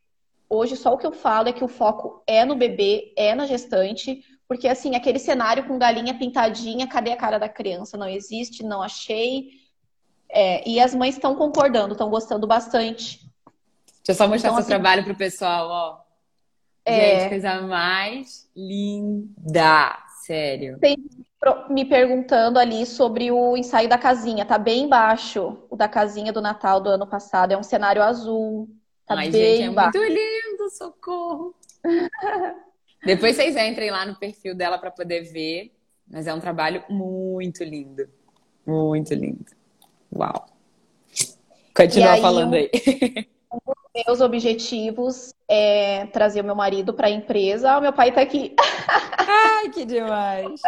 [SPEAKER 2] hoje só o que eu falo é que o foco é no bebê, é na gestante. Porque, assim, aquele cenário com galinha pintadinha, cadê a cara da criança? Não existe, não achei. É, e as mães estão concordando, estão gostando bastante.
[SPEAKER 1] Deixa eu só mostrar então, seu assim, trabalho pro pessoal, ó. É... Gente, coisa mais linda, sério.
[SPEAKER 2] Tem me perguntando ali sobre o ensaio da casinha, tá bem baixo. O da casinha do Natal do ano passado é um cenário azul. Tá
[SPEAKER 1] Ai,
[SPEAKER 2] bem
[SPEAKER 1] gente, é
[SPEAKER 2] baixo.
[SPEAKER 1] muito lindo, socorro. Depois vocês entrem lá no perfil dela para poder ver. Mas é um trabalho muito lindo. Muito lindo. Uau. Continua aí, falando aí.
[SPEAKER 2] Um dos meus objetivos é trazer o meu marido para a empresa. Ah, o meu pai está aqui.
[SPEAKER 1] Ai, que demais.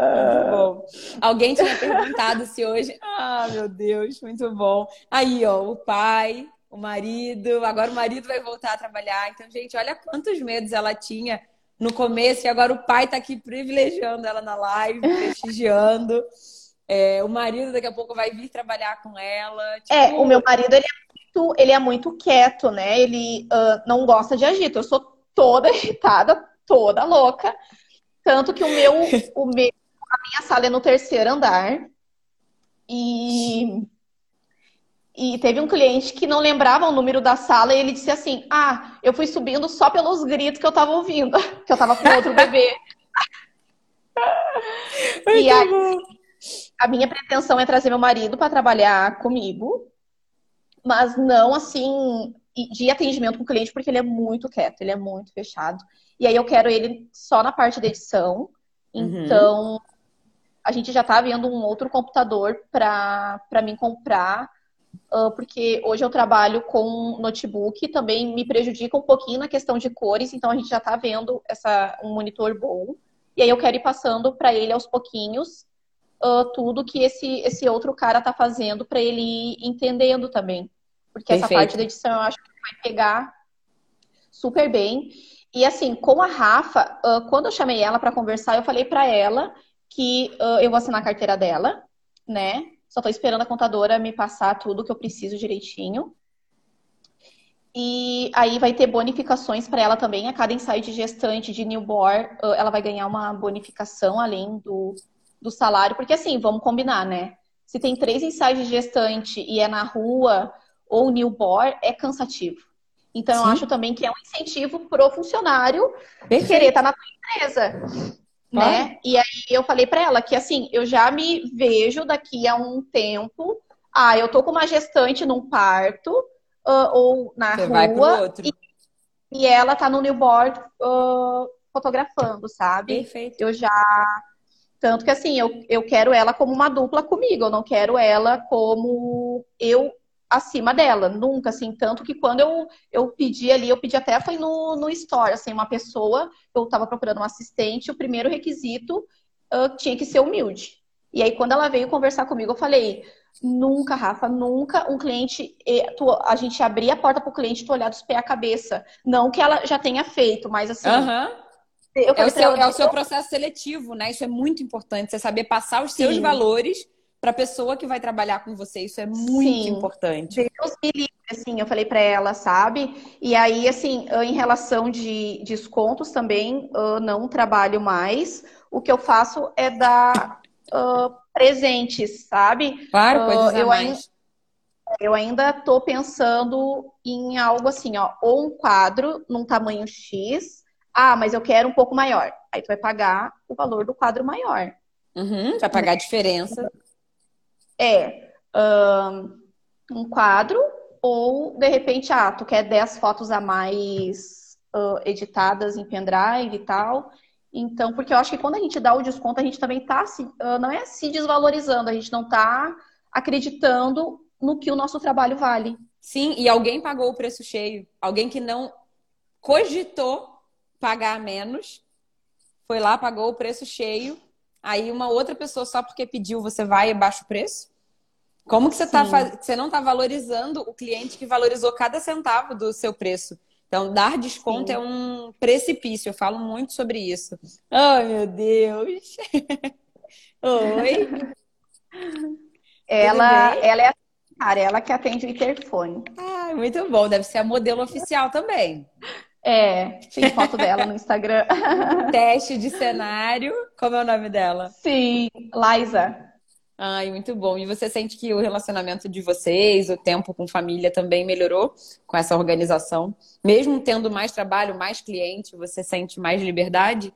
[SPEAKER 1] Muito bom. Alguém tinha perguntado se hoje. Ah, meu Deus, muito bom. Aí, ó, o pai o marido, agora o marido vai voltar a trabalhar. Então, gente, olha quantos medos ela tinha no começo e agora o pai está aqui privilegiando ela na live, prestigiando. É, o marido daqui a pouco vai vir trabalhar com ela.
[SPEAKER 2] Tipo... É, o meu marido ele é muito, ele é muito quieto, né? Ele uh, não gosta de agito. Eu sou toda agitada, toda louca. Tanto que o meu, o meu, a minha sala é no terceiro andar. E e teve um cliente que não lembrava o número da sala e ele disse assim: Ah, eu fui subindo só pelos gritos que eu tava ouvindo, que eu tava com outro bebê. e aí, a minha pretensão é trazer meu marido para trabalhar comigo, mas não assim de atendimento com o cliente, porque ele é muito quieto, ele é muito fechado. E aí eu quero ele só na parte da edição. Uhum. Então, a gente já tá vendo um outro computador para mim comprar porque hoje eu trabalho com notebook, também me prejudica um pouquinho na questão de cores, então a gente já está vendo essa, um monitor bom. E aí eu quero ir passando para ele aos pouquinhos uh, tudo que esse, esse outro cara está fazendo para ele ir entendendo também. Porque Perfeito. essa parte da edição eu acho que vai pegar super bem. E assim, com a Rafa, uh, quando eu chamei ela para conversar, eu falei para ela que uh, eu vou assinar a carteira dela, né? Só tô esperando a contadora me passar tudo que eu preciso direitinho. E aí vai ter bonificações para ela também. A cada ensaio de gestante de newborn, ela vai ganhar uma bonificação além do, do salário. Porque assim, vamos combinar, né? Se tem três ensaios de gestante e é na rua ou newborn, é cansativo. Então, Sim. eu acho também que é um incentivo pro funcionário Perfeito. querer estar tá na tua empresa. Né? E aí eu falei para ela que assim, eu já me vejo daqui a um tempo. Ah, eu tô com uma gestante num parto uh, ou na Você rua. E, e, ela tá no newborn uh, fotografando, sabe?
[SPEAKER 1] Perfeito.
[SPEAKER 2] Eu já. Tanto que assim, eu, eu quero ela como uma dupla comigo, eu não quero ela como eu acima dela, nunca, assim, tanto que quando eu, eu pedi ali, eu pedi até foi no, no Store, assim, uma pessoa, eu estava procurando um assistente, o primeiro requisito uh, tinha que ser humilde. E aí, quando ela veio conversar comigo, eu falei, nunca, Rafa, nunca um cliente, tu, a gente abrir a porta para o cliente, tu olhar dos pés à cabeça. Não que ela já tenha feito, mas assim...
[SPEAKER 1] Uhum. É o, seu, ela, é o seu processo seletivo, né? Isso é muito importante, você saber passar os seus valores para a pessoa que vai trabalhar com você. Isso é muito Sim. importante.
[SPEAKER 2] Deus me livre, assim, eu falei para ela, sabe? E aí, assim, em relação de descontos também, eu não trabalho mais. O que eu faço é dar uh, presentes, sabe?
[SPEAKER 1] Claro, uh,
[SPEAKER 2] eu
[SPEAKER 1] mais. Ainda,
[SPEAKER 2] eu ainda tô pensando em algo assim, ó, ou um quadro num tamanho X. Ah, mas eu quero um pouco maior. Aí tu vai pagar o valor do quadro maior.
[SPEAKER 1] Uhum, vai pagar a diferença
[SPEAKER 2] é um, quadro ou, de repente, ah, tu quer 10 fotos a mais uh, editadas em pendrive e tal. Então, porque eu acho que quando a gente dá o desconto, a gente também tá, se, uh, não é se desvalorizando, a gente não tá acreditando no que o nosso trabalho vale.
[SPEAKER 1] Sim, e alguém pagou o preço cheio. Alguém que não cogitou pagar menos, foi lá, pagou o preço cheio Aí uma outra pessoa, só porque pediu, você vai e baixa o preço? Como que você, tá, você não está valorizando o cliente que valorizou cada centavo do seu preço? Então, dar desconto Sim. é um precipício. Eu falo muito sobre isso. Ai, meu Deus! Oi!
[SPEAKER 2] Ela, ela é a cara, ela que atende o interfone.
[SPEAKER 1] Ah, muito bom. Deve ser a modelo oficial também.
[SPEAKER 2] É, tem foto dela no Instagram.
[SPEAKER 1] Teste de cenário. Como é o nome dela?
[SPEAKER 2] Sim, Liza.
[SPEAKER 1] Ai, muito bom. E você sente que o relacionamento de vocês, o tempo com família também melhorou com essa organização? Mesmo tendo mais trabalho, mais cliente, você sente mais liberdade?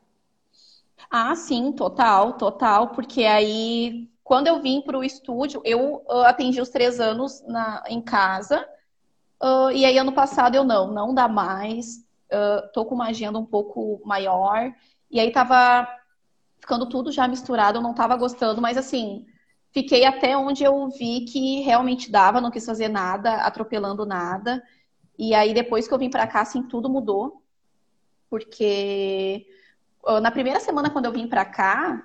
[SPEAKER 2] Ah, sim, total, total. Porque aí, quando eu vim para o estúdio, eu uh, atendi os três anos na, em casa. Uh, e aí, ano passado, eu não, não dá mais uh, tô com uma agenda um pouco maior. E aí tava ficando tudo já misturado, eu não tava gostando, mas assim, fiquei até onde eu vi que realmente dava, não quis fazer nada, atropelando nada. E aí depois que eu vim para cá, assim, tudo mudou. Porque uh, na primeira semana quando eu vim para cá,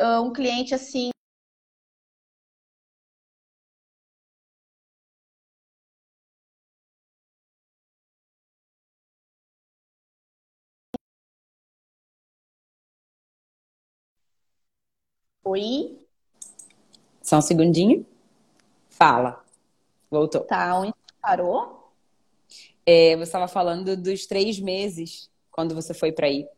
[SPEAKER 2] uh, um cliente assim Oi?
[SPEAKER 1] Só um segundinho. Fala. Voltou.
[SPEAKER 2] Tá, onde parou?
[SPEAKER 1] É, você estava falando dos três meses quando você foi para aí.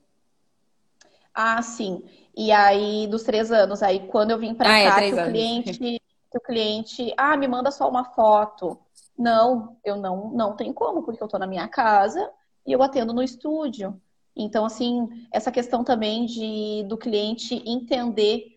[SPEAKER 2] Ah, sim. E aí, dos três anos. Aí, quando eu vim para ah, é, cá, é, o cliente, o cliente, ah, me manda só uma foto. Não, eu não, não tem como, porque eu tô na minha casa e eu atendo no estúdio. Então, assim, essa questão também de do cliente entender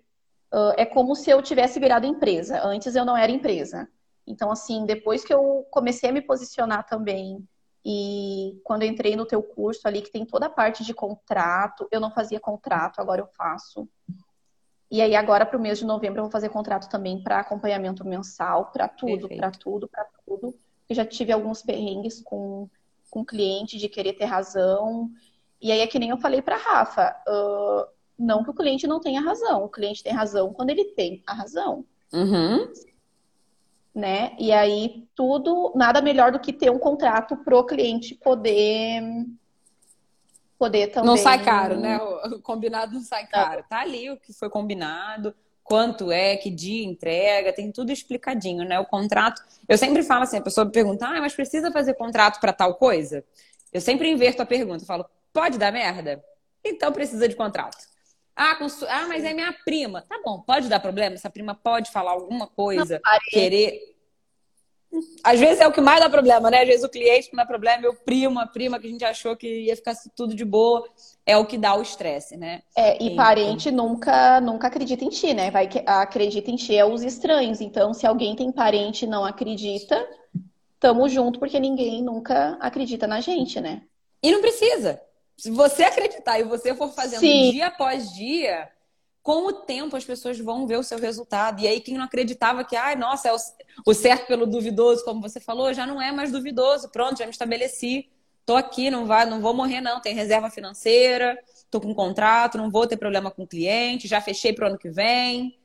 [SPEAKER 2] uh, é como se eu tivesse virado empresa. Antes eu não era empresa. Então, assim, depois que eu comecei a me posicionar também, e quando entrei no teu curso ali, que tem toda a parte de contrato, eu não fazia contrato, agora eu faço. E aí, agora para o mês de novembro, eu vou fazer contrato também para acompanhamento mensal, para tudo, para tudo, para tudo. Eu já tive alguns perrengues com, com cliente de querer ter razão. E aí é que nem eu falei para Rafa. Uh, não que o cliente não tenha razão, o cliente tem razão quando ele tem a razão.
[SPEAKER 1] Uhum.
[SPEAKER 2] Né? E aí tudo, nada melhor do que ter um contrato pro cliente poder poder também.
[SPEAKER 1] Não sai caro, né? O combinado não sai caro. Tá ali o que foi combinado, quanto é, que dia entrega, tem tudo explicadinho, né? O contrato. Eu sempre falo assim, a pessoa me pergunta, ah, mas precisa fazer contrato para tal coisa? Eu sempre inverto a pergunta, falo, pode dar merda? Então precisa de contrato. Ah, ah, mas é minha prima. Tá bom, pode dar problema? Essa prima pode falar alguma coisa, não, querer às vezes é o que mais dá problema, né? Às vezes o cliente que dá problema é o primo, a prima que a gente achou que ia ficar tudo de boa, é o que dá o estresse, né?
[SPEAKER 2] É, e então... parente nunca, nunca acredita em ti, né? Vai que acredita em ti é os estranhos. Então, se alguém tem parente e não acredita, tamo junto, porque ninguém nunca acredita na gente, né?
[SPEAKER 1] E não precisa. Se você acreditar e você for fazendo Sim. dia após dia, com o tempo as pessoas vão ver o seu resultado. E aí, quem não acreditava que, ai, nossa, é o, o certo pelo duvidoso, como você falou, já não é mais duvidoso. Pronto, já me estabeleci. Tô aqui, não vai, não vou morrer, não. Tem reserva financeira, tô com um contrato, não vou ter problema com o cliente, já fechei pro ano que vem.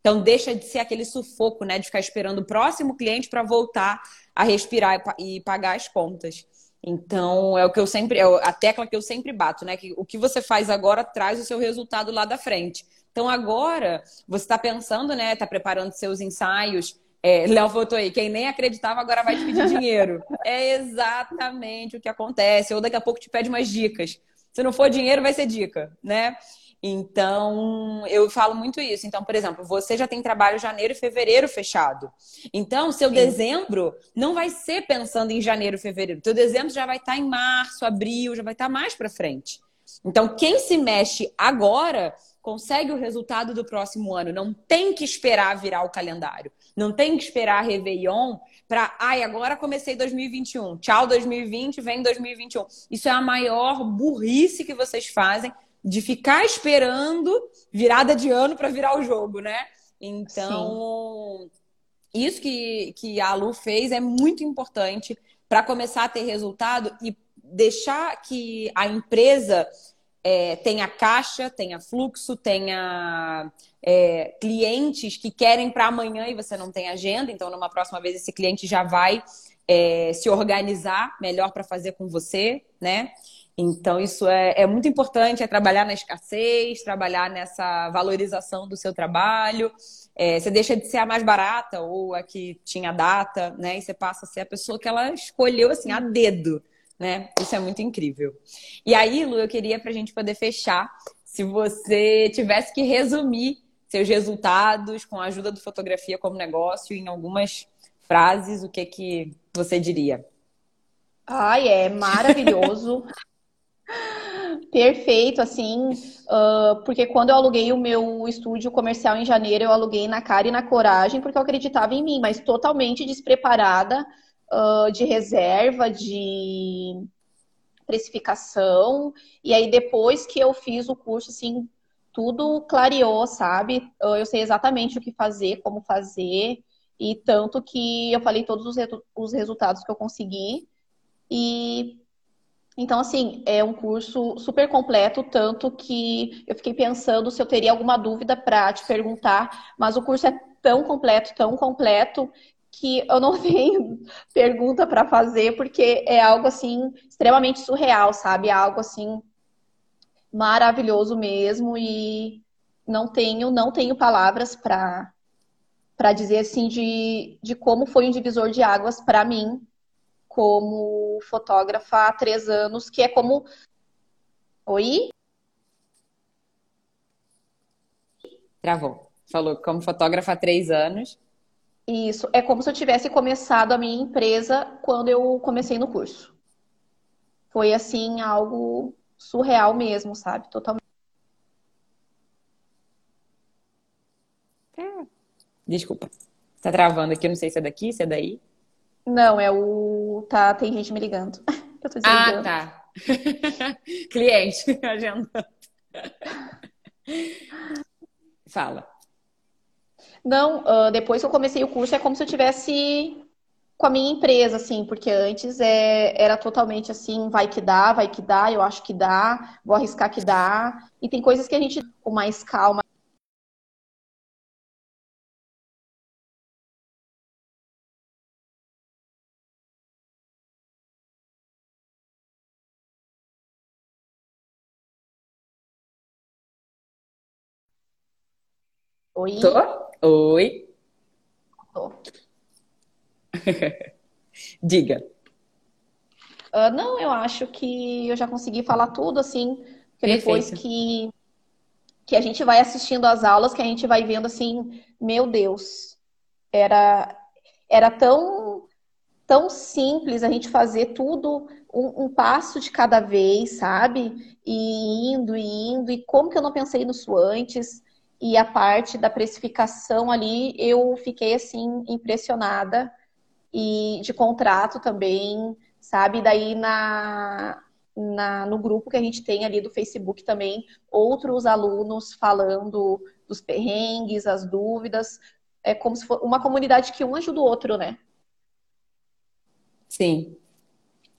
[SPEAKER 1] Então, deixa de ser aquele sufoco, né? De ficar esperando o próximo cliente para voltar a respirar e pagar as contas. Então, é o que eu sempre, é a tecla que eu sempre bato, né? Que o que você faz agora traz o seu resultado lá da frente. Então agora você está pensando, né? Está preparando seus ensaios. É, Léo voltou aí, quem nem acreditava agora vai te pedir dinheiro. É exatamente o que acontece. Ou daqui a pouco te pede umas dicas. Se não for dinheiro, vai ser dica, né? Então, eu falo muito isso. Então, por exemplo, você já tem trabalho janeiro e fevereiro fechado. Então, seu Sim. dezembro não vai ser pensando em janeiro e fevereiro. Teu dezembro já vai estar em março, abril, já vai estar mais para frente. Então, quem se mexe agora consegue o resultado do próximo ano. Não tem que esperar virar o calendário. Não tem que esperar Réveillon para, ai, agora comecei 2021. Tchau 2020, vem 2021. Isso é a maior burrice que vocês fazem de ficar esperando virada de ano para virar o jogo, né? Então, Sim. isso que, que a Lu fez é muito importante para começar a ter resultado e deixar que a empresa é, tenha caixa, tenha fluxo, tenha é, clientes que querem para amanhã e você não tem agenda, então numa próxima vez esse cliente já vai é, se organizar melhor para fazer com você, né? Então isso é, é muito importante, é trabalhar na escassez, trabalhar nessa valorização do seu trabalho. É, você deixa de ser a mais barata ou a que tinha data, né? E você passa a ser a pessoa que ela escolheu assim a dedo né? Isso é muito incrível. E aí, Lu, eu queria para a gente poder fechar, se você tivesse que resumir seus resultados com a ajuda do fotografia como negócio em algumas frases, o que que você diria?
[SPEAKER 2] Ai, é maravilhoso. Perfeito, assim, uh, porque quando eu aluguei o meu estúdio comercial em janeiro, eu aluguei na cara e na coragem, porque eu acreditava em mim, mas totalmente despreparada uh, de reserva, de precificação. E aí, depois que eu fiz o curso, assim, tudo clareou, sabe? Eu sei exatamente o que fazer, como fazer. E tanto que eu falei todos os, os resultados que eu consegui. E então, assim, é um curso super completo, tanto que eu fiquei pensando se eu teria alguma dúvida para te perguntar, mas o curso é tão completo, tão completo, que eu não tenho pergunta para fazer, porque é algo assim extremamente surreal, sabe? É algo assim maravilhoso mesmo e não tenho não tenho palavras para para dizer assim de, de como foi um divisor de águas para mim como fotógrafa há três anos, que é como Oi?
[SPEAKER 1] Travou. Falou como fotógrafa há três anos.
[SPEAKER 2] Isso. É como se eu tivesse começado a minha empresa quando eu comecei no curso. Foi assim, algo surreal mesmo, sabe? Totalmente.
[SPEAKER 1] É. Desculpa. Tá travando aqui, eu não sei se é daqui, se é daí.
[SPEAKER 2] Não, é o. Tá, tem gente me ligando.
[SPEAKER 1] Eu tô ah, tá. Cliente, agendando. Fala.
[SPEAKER 2] Não, uh, depois que eu comecei o curso é como se eu tivesse com a minha empresa, assim, porque antes é, era totalmente assim, vai que dá, vai que dá, eu acho que dá, vou arriscar que dá. E tem coisas que a gente com mais calma
[SPEAKER 1] Oi? Tô? Oi?
[SPEAKER 2] Tô.
[SPEAKER 1] Diga.
[SPEAKER 2] Uh, não, eu acho que eu já consegui falar tudo, assim, depois que, que a gente vai assistindo as aulas, que a gente vai vendo assim, meu Deus, era, era tão, tão simples a gente fazer tudo um, um passo de cada vez, sabe? E indo e indo, e como que eu não pensei nisso antes? E a parte da precificação ali, eu fiquei assim impressionada. E de contrato também, sabe? Daí na, na, no grupo que a gente tem ali do Facebook também, outros alunos falando dos perrengues, as dúvidas. É como se fosse uma comunidade que um ajuda o outro, né?
[SPEAKER 1] Sim.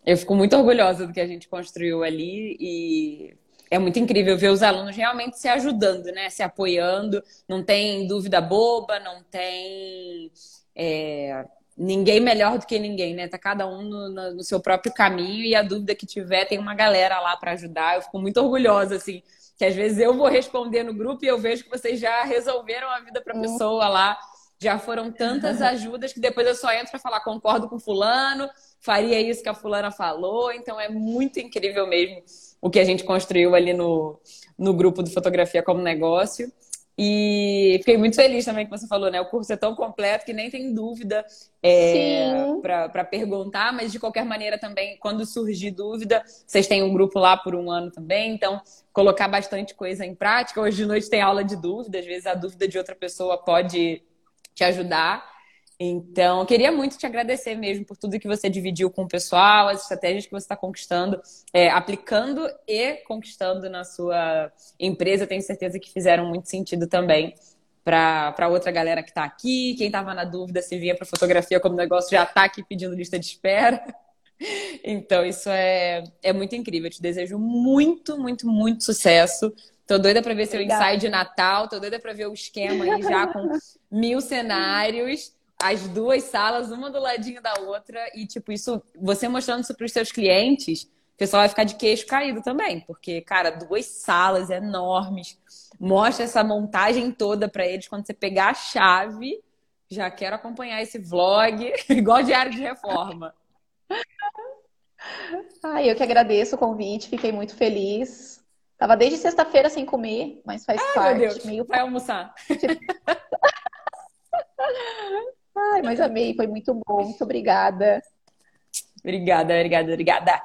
[SPEAKER 1] Eu fico muito orgulhosa do que a gente construiu ali e é muito incrível ver os alunos realmente se ajudando, né? Se apoiando. Não tem dúvida boba, não tem é, ninguém melhor do que ninguém, né? Tá cada um no, no, seu próprio caminho e a dúvida que tiver tem uma galera lá para ajudar. Eu fico muito orgulhosa, assim, que às vezes eu vou responder no grupo e eu vejo que vocês já resolveram a vida para a uhum. pessoa lá. Já foram tantas ajudas que depois eu só entro para falar concordo com fulano, faria isso que a fulana falou. Então é muito incrível mesmo o que a gente construiu ali no, no grupo do Fotografia como Negócio. E fiquei muito feliz também que você falou, né? O curso é tão completo que nem tem dúvida é, para perguntar, mas de qualquer maneira também, quando surgir dúvida, vocês têm um grupo lá por um ano também, então colocar bastante coisa em prática. Hoje de noite tem aula de dúvida, às vezes a dúvida de outra pessoa pode te ajudar. Então, queria muito te agradecer mesmo por tudo que você dividiu com o pessoal, as estratégias que você está conquistando, é, aplicando e conquistando na sua empresa. Tenho certeza que fizeram muito sentido também para outra galera que está aqui. Quem estava na dúvida se vinha para fotografia como negócio já está aqui pedindo lista de espera. Então, isso é, é muito incrível. Eu te desejo muito, muito, muito sucesso. Tô doida para ver seu ensaio de Natal, tô doida para ver o esquema aí já com mil cenários as duas salas, uma do ladinho da outra, e, tipo, isso, você mostrando isso para os seus clientes, o pessoal vai ficar de queixo caído também, porque, cara, duas salas enormes, mostra essa montagem toda para eles. Quando você pegar a chave, já quero acompanhar esse vlog, igual diário de reforma.
[SPEAKER 2] Ai, eu que agradeço o convite, fiquei muito feliz. Tava desde sexta-feira sem comer, mas faz Ai, parte. Meu Deus,
[SPEAKER 1] meio... vai almoçar.
[SPEAKER 2] Ai, mas amei, foi muito bom. Muito obrigada.
[SPEAKER 1] Obrigada, obrigada, obrigada.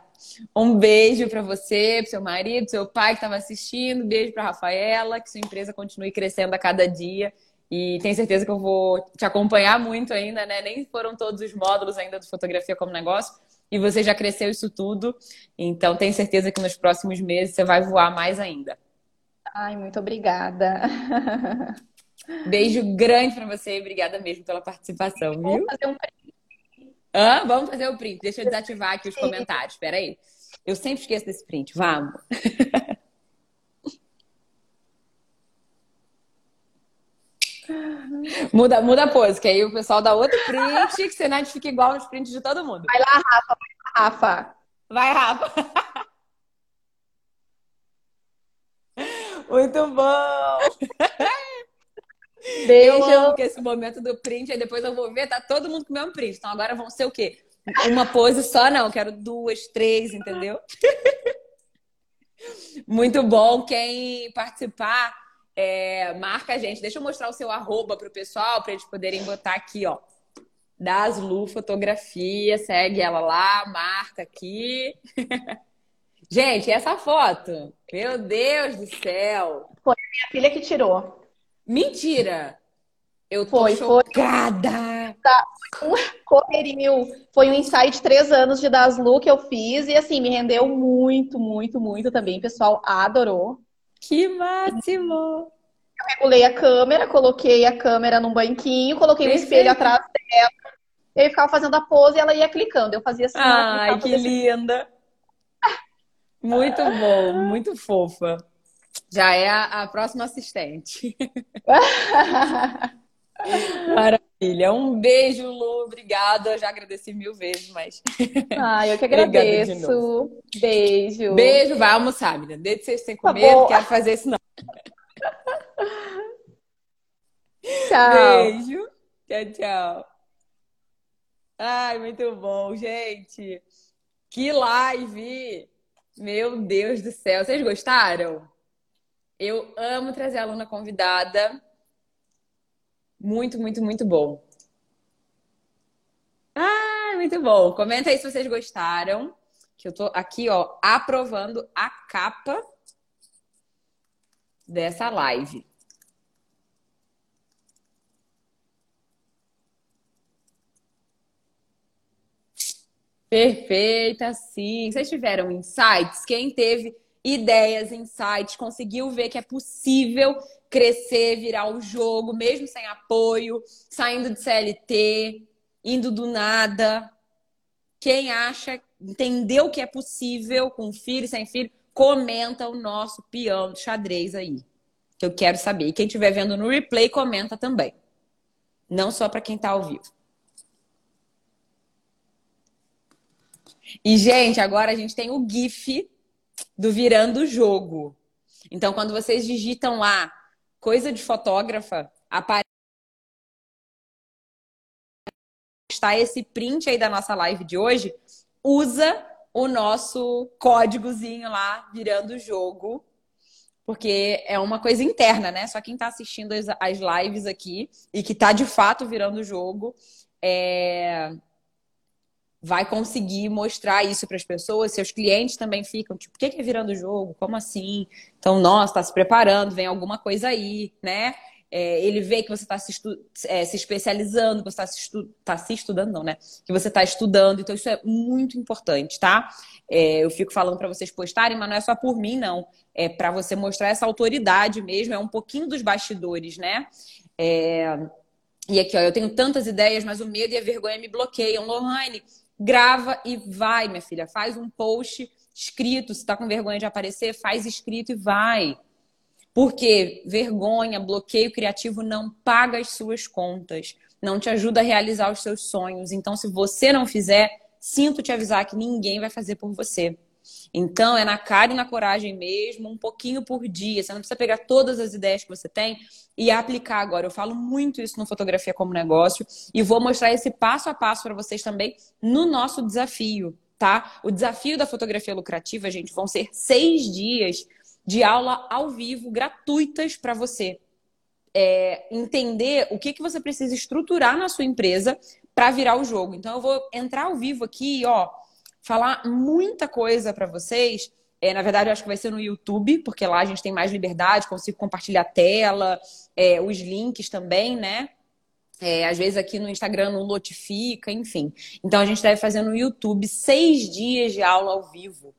[SPEAKER 1] Um beijo para você, pro seu marido, seu pai que estava assistindo. Beijo para Rafaela, que sua empresa continue crescendo a cada dia. E tenho certeza que eu vou te acompanhar muito ainda, né? Nem foram todos os módulos ainda do Fotografia como Negócio. E você já cresceu isso tudo. Então, tenho certeza que nos próximos meses você vai voar mais ainda.
[SPEAKER 2] Ai, muito obrigada.
[SPEAKER 1] Beijo grande para você e obrigada mesmo pela participação, viu? Vamos fazer um print. Ah, vamos fazer o print. Deixa eu desativar aqui os comentários. Espera aí. Eu sempre esqueço desse print. Vamos. muda, muda a pose, que aí o pessoal dá outro print que você fica igual nos prints de todo mundo.
[SPEAKER 2] Vai lá, Rafa. Vai, Rafa.
[SPEAKER 1] Vai, Rafa. Muito bom! Beijo. Eu amo que esse momento do print, aí depois eu vou ver, tá todo mundo com o mesmo print. Então agora vão ser o quê? Uma pose só, não. Quero duas, três, entendeu? Muito bom. Quem participar, é, marca a gente. Deixa eu mostrar o seu arroba pro pessoal, para eles poderem botar aqui, ó. Daslu Fotografia. Segue ela lá, marca aqui. gente, essa foto? Meu Deus do céu.
[SPEAKER 2] Foi a minha filha que tirou.
[SPEAKER 1] Mentira! Eu tô foi, chocada! Foi,
[SPEAKER 2] tá, um. Foi um ensaio de três anos de Daslu que eu fiz e assim, me rendeu muito, muito, muito também. O pessoal adorou.
[SPEAKER 1] Que máximo!
[SPEAKER 2] Eu regulei a câmera, coloquei a câmera num banquinho, coloquei Perfeito. um espelho atrás dela. Eu ficava fazendo a pose e ela ia clicando. Eu fazia assim.
[SPEAKER 1] Ai, que linda! Muito bom, muito fofa. Já é a, a próxima assistente. Maravilha. Um beijo, Lu. Obrigada. Eu já agradeci mil vezes, mas.
[SPEAKER 2] Ah, eu que agradeço. Beijo.
[SPEAKER 1] Beijo. Vai almoçar, menina. Desde vocês sem tá comer, tá não quero fazer isso, não.
[SPEAKER 2] Tchau.
[SPEAKER 1] Beijo. Tchau, tchau. Ai, muito bom, gente. Que live! Meu Deus do céu. Vocês gostaram? Eu amo trazer aluna convidada. Muito, muito, muito bom. Ah, muito bom. Comenta aí se vocês gostaram. Que eu tô aqui, ó, aprovando a capa dessa live. Perfeita, sim. Vocês tiveram insights? Quem teve ideias, insights, conseguiu ver que é possível crescer, virar o jogo, mesmo sem apoio, saindo de CLT, indo do nada. Quem acha, entendeu que é possível com filho sem filho, comenta o nosso peão de xadrez aí. Que eu quero saber. E quem estiver vendo no replay, comenta também. Não só para quem está ao vivo. E, gente, agora a gente tem o GIF do Virando o Jogo. Então, quando vocês digitam lá coisa de fotógrafa, aparece está esse print aí da nossa live de hoje, usa o nosso códigozinho lá, virando o jogo, porque é uma coisa interna, né? Só quem está assistindo as, lives aqui e que está de fato virando o jogo é, vai conseguir mostrar isso para as pessoas. Seus clientes também ficam, tipo, o que é virando jogo? Como assim? Então, nossa, está se preparando, vem alguma coisa aí, né? É, ele vê que você está se, é, se, especializando, que você está se, estu tá se, estudando, não, né? Que você está estudando. Então, isso é muito importante, tá? É, eu fico falando para vocês postarem, mas não é só por mim, não. É para você mostrar essa autoridade mesmo, é um pouquinho dos bastidores, né? É... E aqui, ó, eu tenho tantas ideias, mas o medo e a vergonha me bloqueiam. Lohane, grava e vai, minha filha. Faz um post escrito. Se tá com vergonha de aparecer, faz escrito e vai. Porque vergonha, bloqueio criativo não paga as suas contas, não te ajuda a realizar os seus sonhos. Então, se você não fizer, sinto te avisar que ninguém vai fazer por você. Então, é na cara e na coragem mesmo, um pouquinho por dia. Você não precisa pegar todas as ideias que você tem e aplicar agora. Eu falo muito isso no Fotografia como Negócio e vou mostrar esse passo a passo para vocês também no nosso desafio, tá? O desafio da fotografia lucrativa, gente, vão ser seis dias de aula ao vivo, gratuitas para você. É, entender o que, que você precisa estruturar na sua empresa para virar o jogo. Então, eu vou entrar ao vivo aqui, ó falar muita coisa para vocês. É, na verdade, eu acho que vai ser no YouTube, porque lá a gente tem mais liberdade, consigo compartilhar a tela, é, os links também, né? É, às vezes aqui no Instagram não notifica, enfim. Então a gente deve fazer no YouTube seis dias de aula ao vivo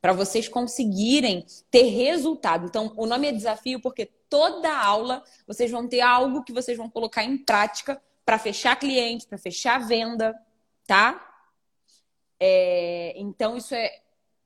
[SPEAKER 1] para vocês conseguirem ter resultado. Então, o nome é desafio porque toda aula vocês vão ter algo que vocês vão colocar em prática para fechar cliente, para fechar venda, tá? É, então, isso é,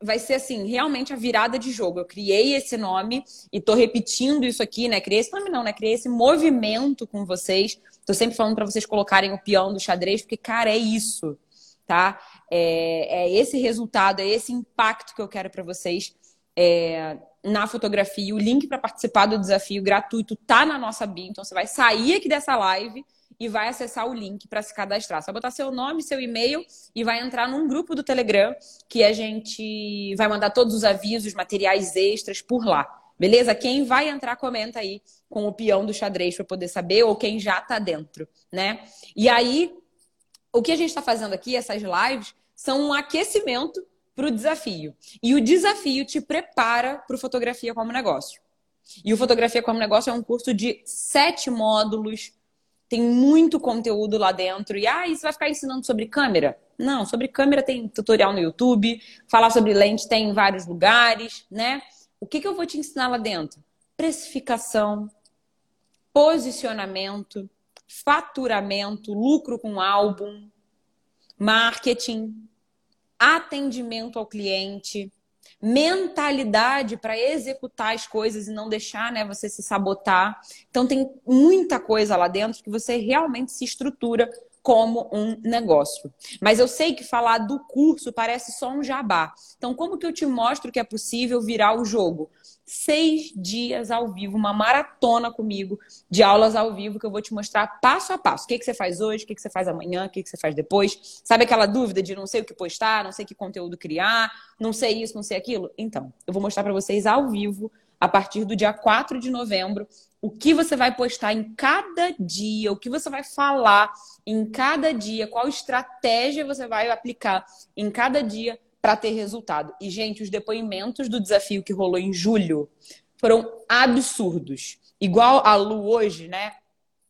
[SPEAKER 1] vai ser assim, realmente a virada de jogo. Eu criei esse nome e tô repetindo isso aqui, né? Criei esse nome não, né? Criei esse movimento com vocês. Tô sempre falando para vocês colocarem o peão do xadrez, porque, cara, é isso, tá? É, é esse resultado, é esse impacto que eu quero para vocês é, na fotografia. O link para participar do desafio gratuito tá na nossa bio. Então, você vai sair aqui dessa live e vai acessar o link para se cadastrar. Vai botar seu nome, seu e-mail e vai entrar num grupo do Telegram que a gente vai mandar todos os avisos, materiais extras por lá. Beleza? Quem vai entrar, comenta aí com o peão do xadrez para poder saber, ou quem já está dentro, né? E aí, o que a gente está fazendo aqui, essas lives, são um aquecimento para o desafio. E o desafio te prepara para o fotografia como negócio. E o Fotografia como Negócio é um curso de sete módulos, tem muito conteúdo lá dentro. E ah, isso vai ficar ensinando sobre câmera? Não, sobre câmera tem tutorial no YouTube, falar sobre lente tem em vários lugares, né? O que, que eu vou te ensinar lá dentro? Precificação, posicionamento, faturamento, lucro com álbum, marketing, atendimento ao cliente, mentalidade para executar as coisas e não deixar né, você se sabotar. Então, tem muita coisa lá dentro que você realmente se estrutura como um negócio. Mas eu sei que falar do curso parece só um jabá. Então, como que eu te mostro que é possível virar o jogo? Seis dias ao vivo, uma maratona comigo de aulas ao vivo que eu vou te mostrar passo a passo. O que, que você faz hoje, o que, que você faz amanhã, o que, que você faz depois. Sabe aquela dúvida de não sei o que postar, não sei que conteúdo criar, não sei isso, não sei aquilo? Então, eu vou mostrar para vocês ao vivo, a partir do dia 4 de novembro, o que você vai postar em cada dia, o que você vai falar em cada dia, qual estratégia você vai aplicar em cada dia para ter resultado. E, gente, os depoimentos do desafio que rolou em julho foram absurdos. Igual a Lu hoje, né?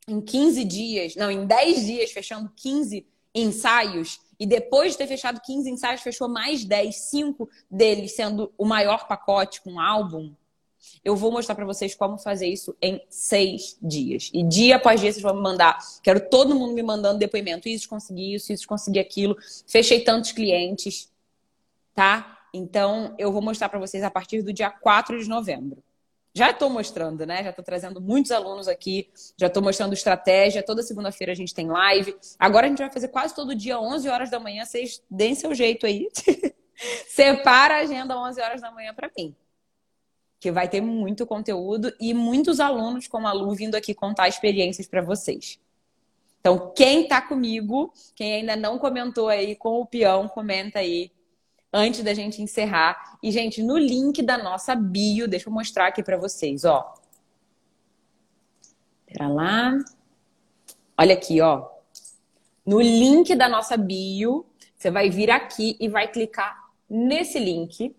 [SPEAKER 1] Em 15 dias, não, em 10 dias, fechando 15 ensaios, e depois de ter fechado 15 ensaios, fechou mais 10, 5 deles sendo o maior pacote com um álbum. Eu vou mostrar para vocês como fazer isso em seis dias. E dia após dia vocês vão me mandar. Quero todo mundo me mandando depoimento. Isso, consegui isso, isso, consegui aquilo. Fechei tantos clientes tá? Então, eu vou mostrar para vocês a partir do dia 4 de novembro. Já estou mostrando, né? Já estou trazendo muitos alunos aqui, já estou mostrando estratégia. Toda segunda-feira a gente tem live. Agora a gente vai fazer quase todo dia, 11 horas da manhã. Vocês deem seu jeito aí. Separa a agenda 11 horas da manhã para mim. Que vai ter muito conteúdo e muitos alunos como a Lu vindo aqui contar experiências para vocês. Então, quem está comigo, quem ainda não comentou aí com o peão, comenta aí antes da gente encerrar. E, gente, no link da nossa bio, deixa eu mostrar aqui para vocês, ó. Pera lá. Olha aqui, ó. No link da nossa bio, você vai vir aqui e vai clicar nesse link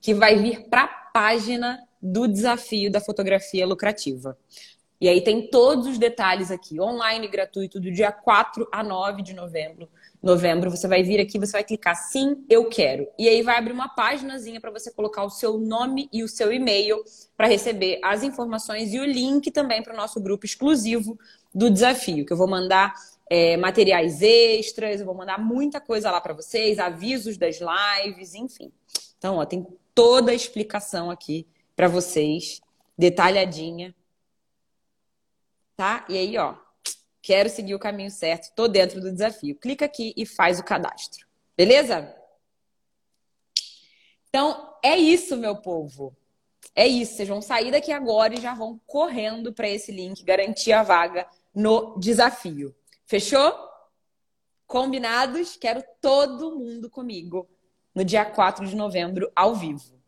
[SPEAKER 1] que vai vir para a página do desafio da fotografia lucrativa. E aí tem todos os detalhes aqui, online gratuito, do dia 4 a 9 de novembro novembro, você vai vir aqui, você vai clicar sim, eu quero. E aí vai abrir uma páginazinha para você colocar o seu nome e o seu e-mail para receber as informações e o link também para o nosso grupo exclusivo do desafio, que eu vou mandar é, materiais extras, eu vou mandar muita coisa lá para vocês, avisos das lives, enfim. Então, ó, tem toda a explicação aqui para vocês, detalhadinha. Tá? E aí, ó, quero seguir o caminho certo, estou dentro do desafio. Clica aqui e faz o cadastro. Beleza? Então, é isso, meu povo. É isso. Vocês vão sair daqui agora e já vão correndo para esse link garantir a vaga no desafio. Fechou? Combinados? Quero todo mundo comigo no dia 4 de novembro, ao vivo.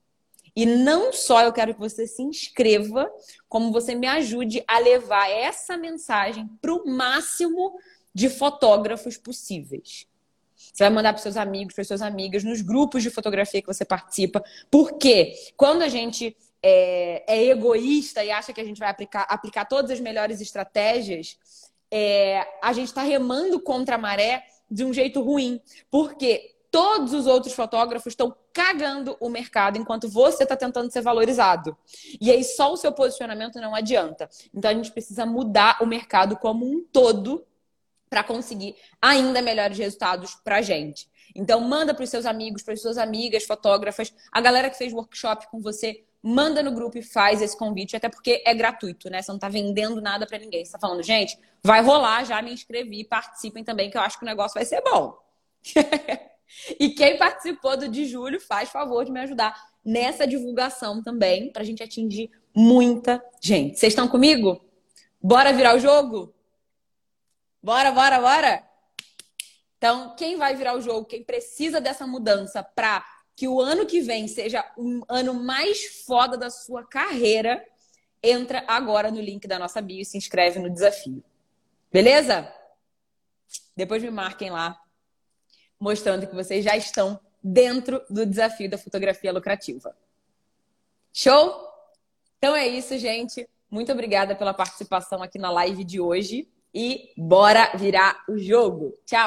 [SPEAKER 1] E não só eu quero que você se inscreva, como você me ajude a levar essa mensagem para o máximo de fotógrafos possíveis. Você vai mandar para seus amigos, para suas amigas, nos grupos de fotografia que você participa. Porque quando a gente é, é egoísta e acha que a gente vai aplicar, aplicar todas as melhores estratégias, é, a gente está remando contra a maré de um jeito ruim. Porque todos os outros fotógrafos estão cagando o mercado enquanto você está tentando ser valorizado. E aí só o seu posicionamento não adianta. Então a gente precisa mudar o mercado como um todo para conseguir ainda melhores resultados para a gente. Então manda para os seus amigos, para as suas amigas, fotógrafas, a galera que fez workshop com você, manda no grupo e faz esse convite, até porque é gratuito, né? Você não está vendendo nada para ninguém. Você está falando, gente, vai rolar, já me inscrevi, participem também, que eu acho que o negócio vai ser bom. E quem participou do de julho, faz favor de me ajudar nessa divulgação também, para a gente atingir muita gente. Vocês estão comigo? Bora virar o jogo? Bora, bora, bora! Então, quem vai virar o jogo, quem precisa dessa mudança para que o ano que vem seja um ano mais foda da sua carreira, entra agora no link da nossa bio e se inscreve no desafio. Beleza? Depois me marquem lá mostrando que vocês já estão dentro do desafio da fotografia lucrativa. Show? Então é isso, gente. Muito obrigada pela participação aqui na live de hoje e bora virar o jogo. Tchau!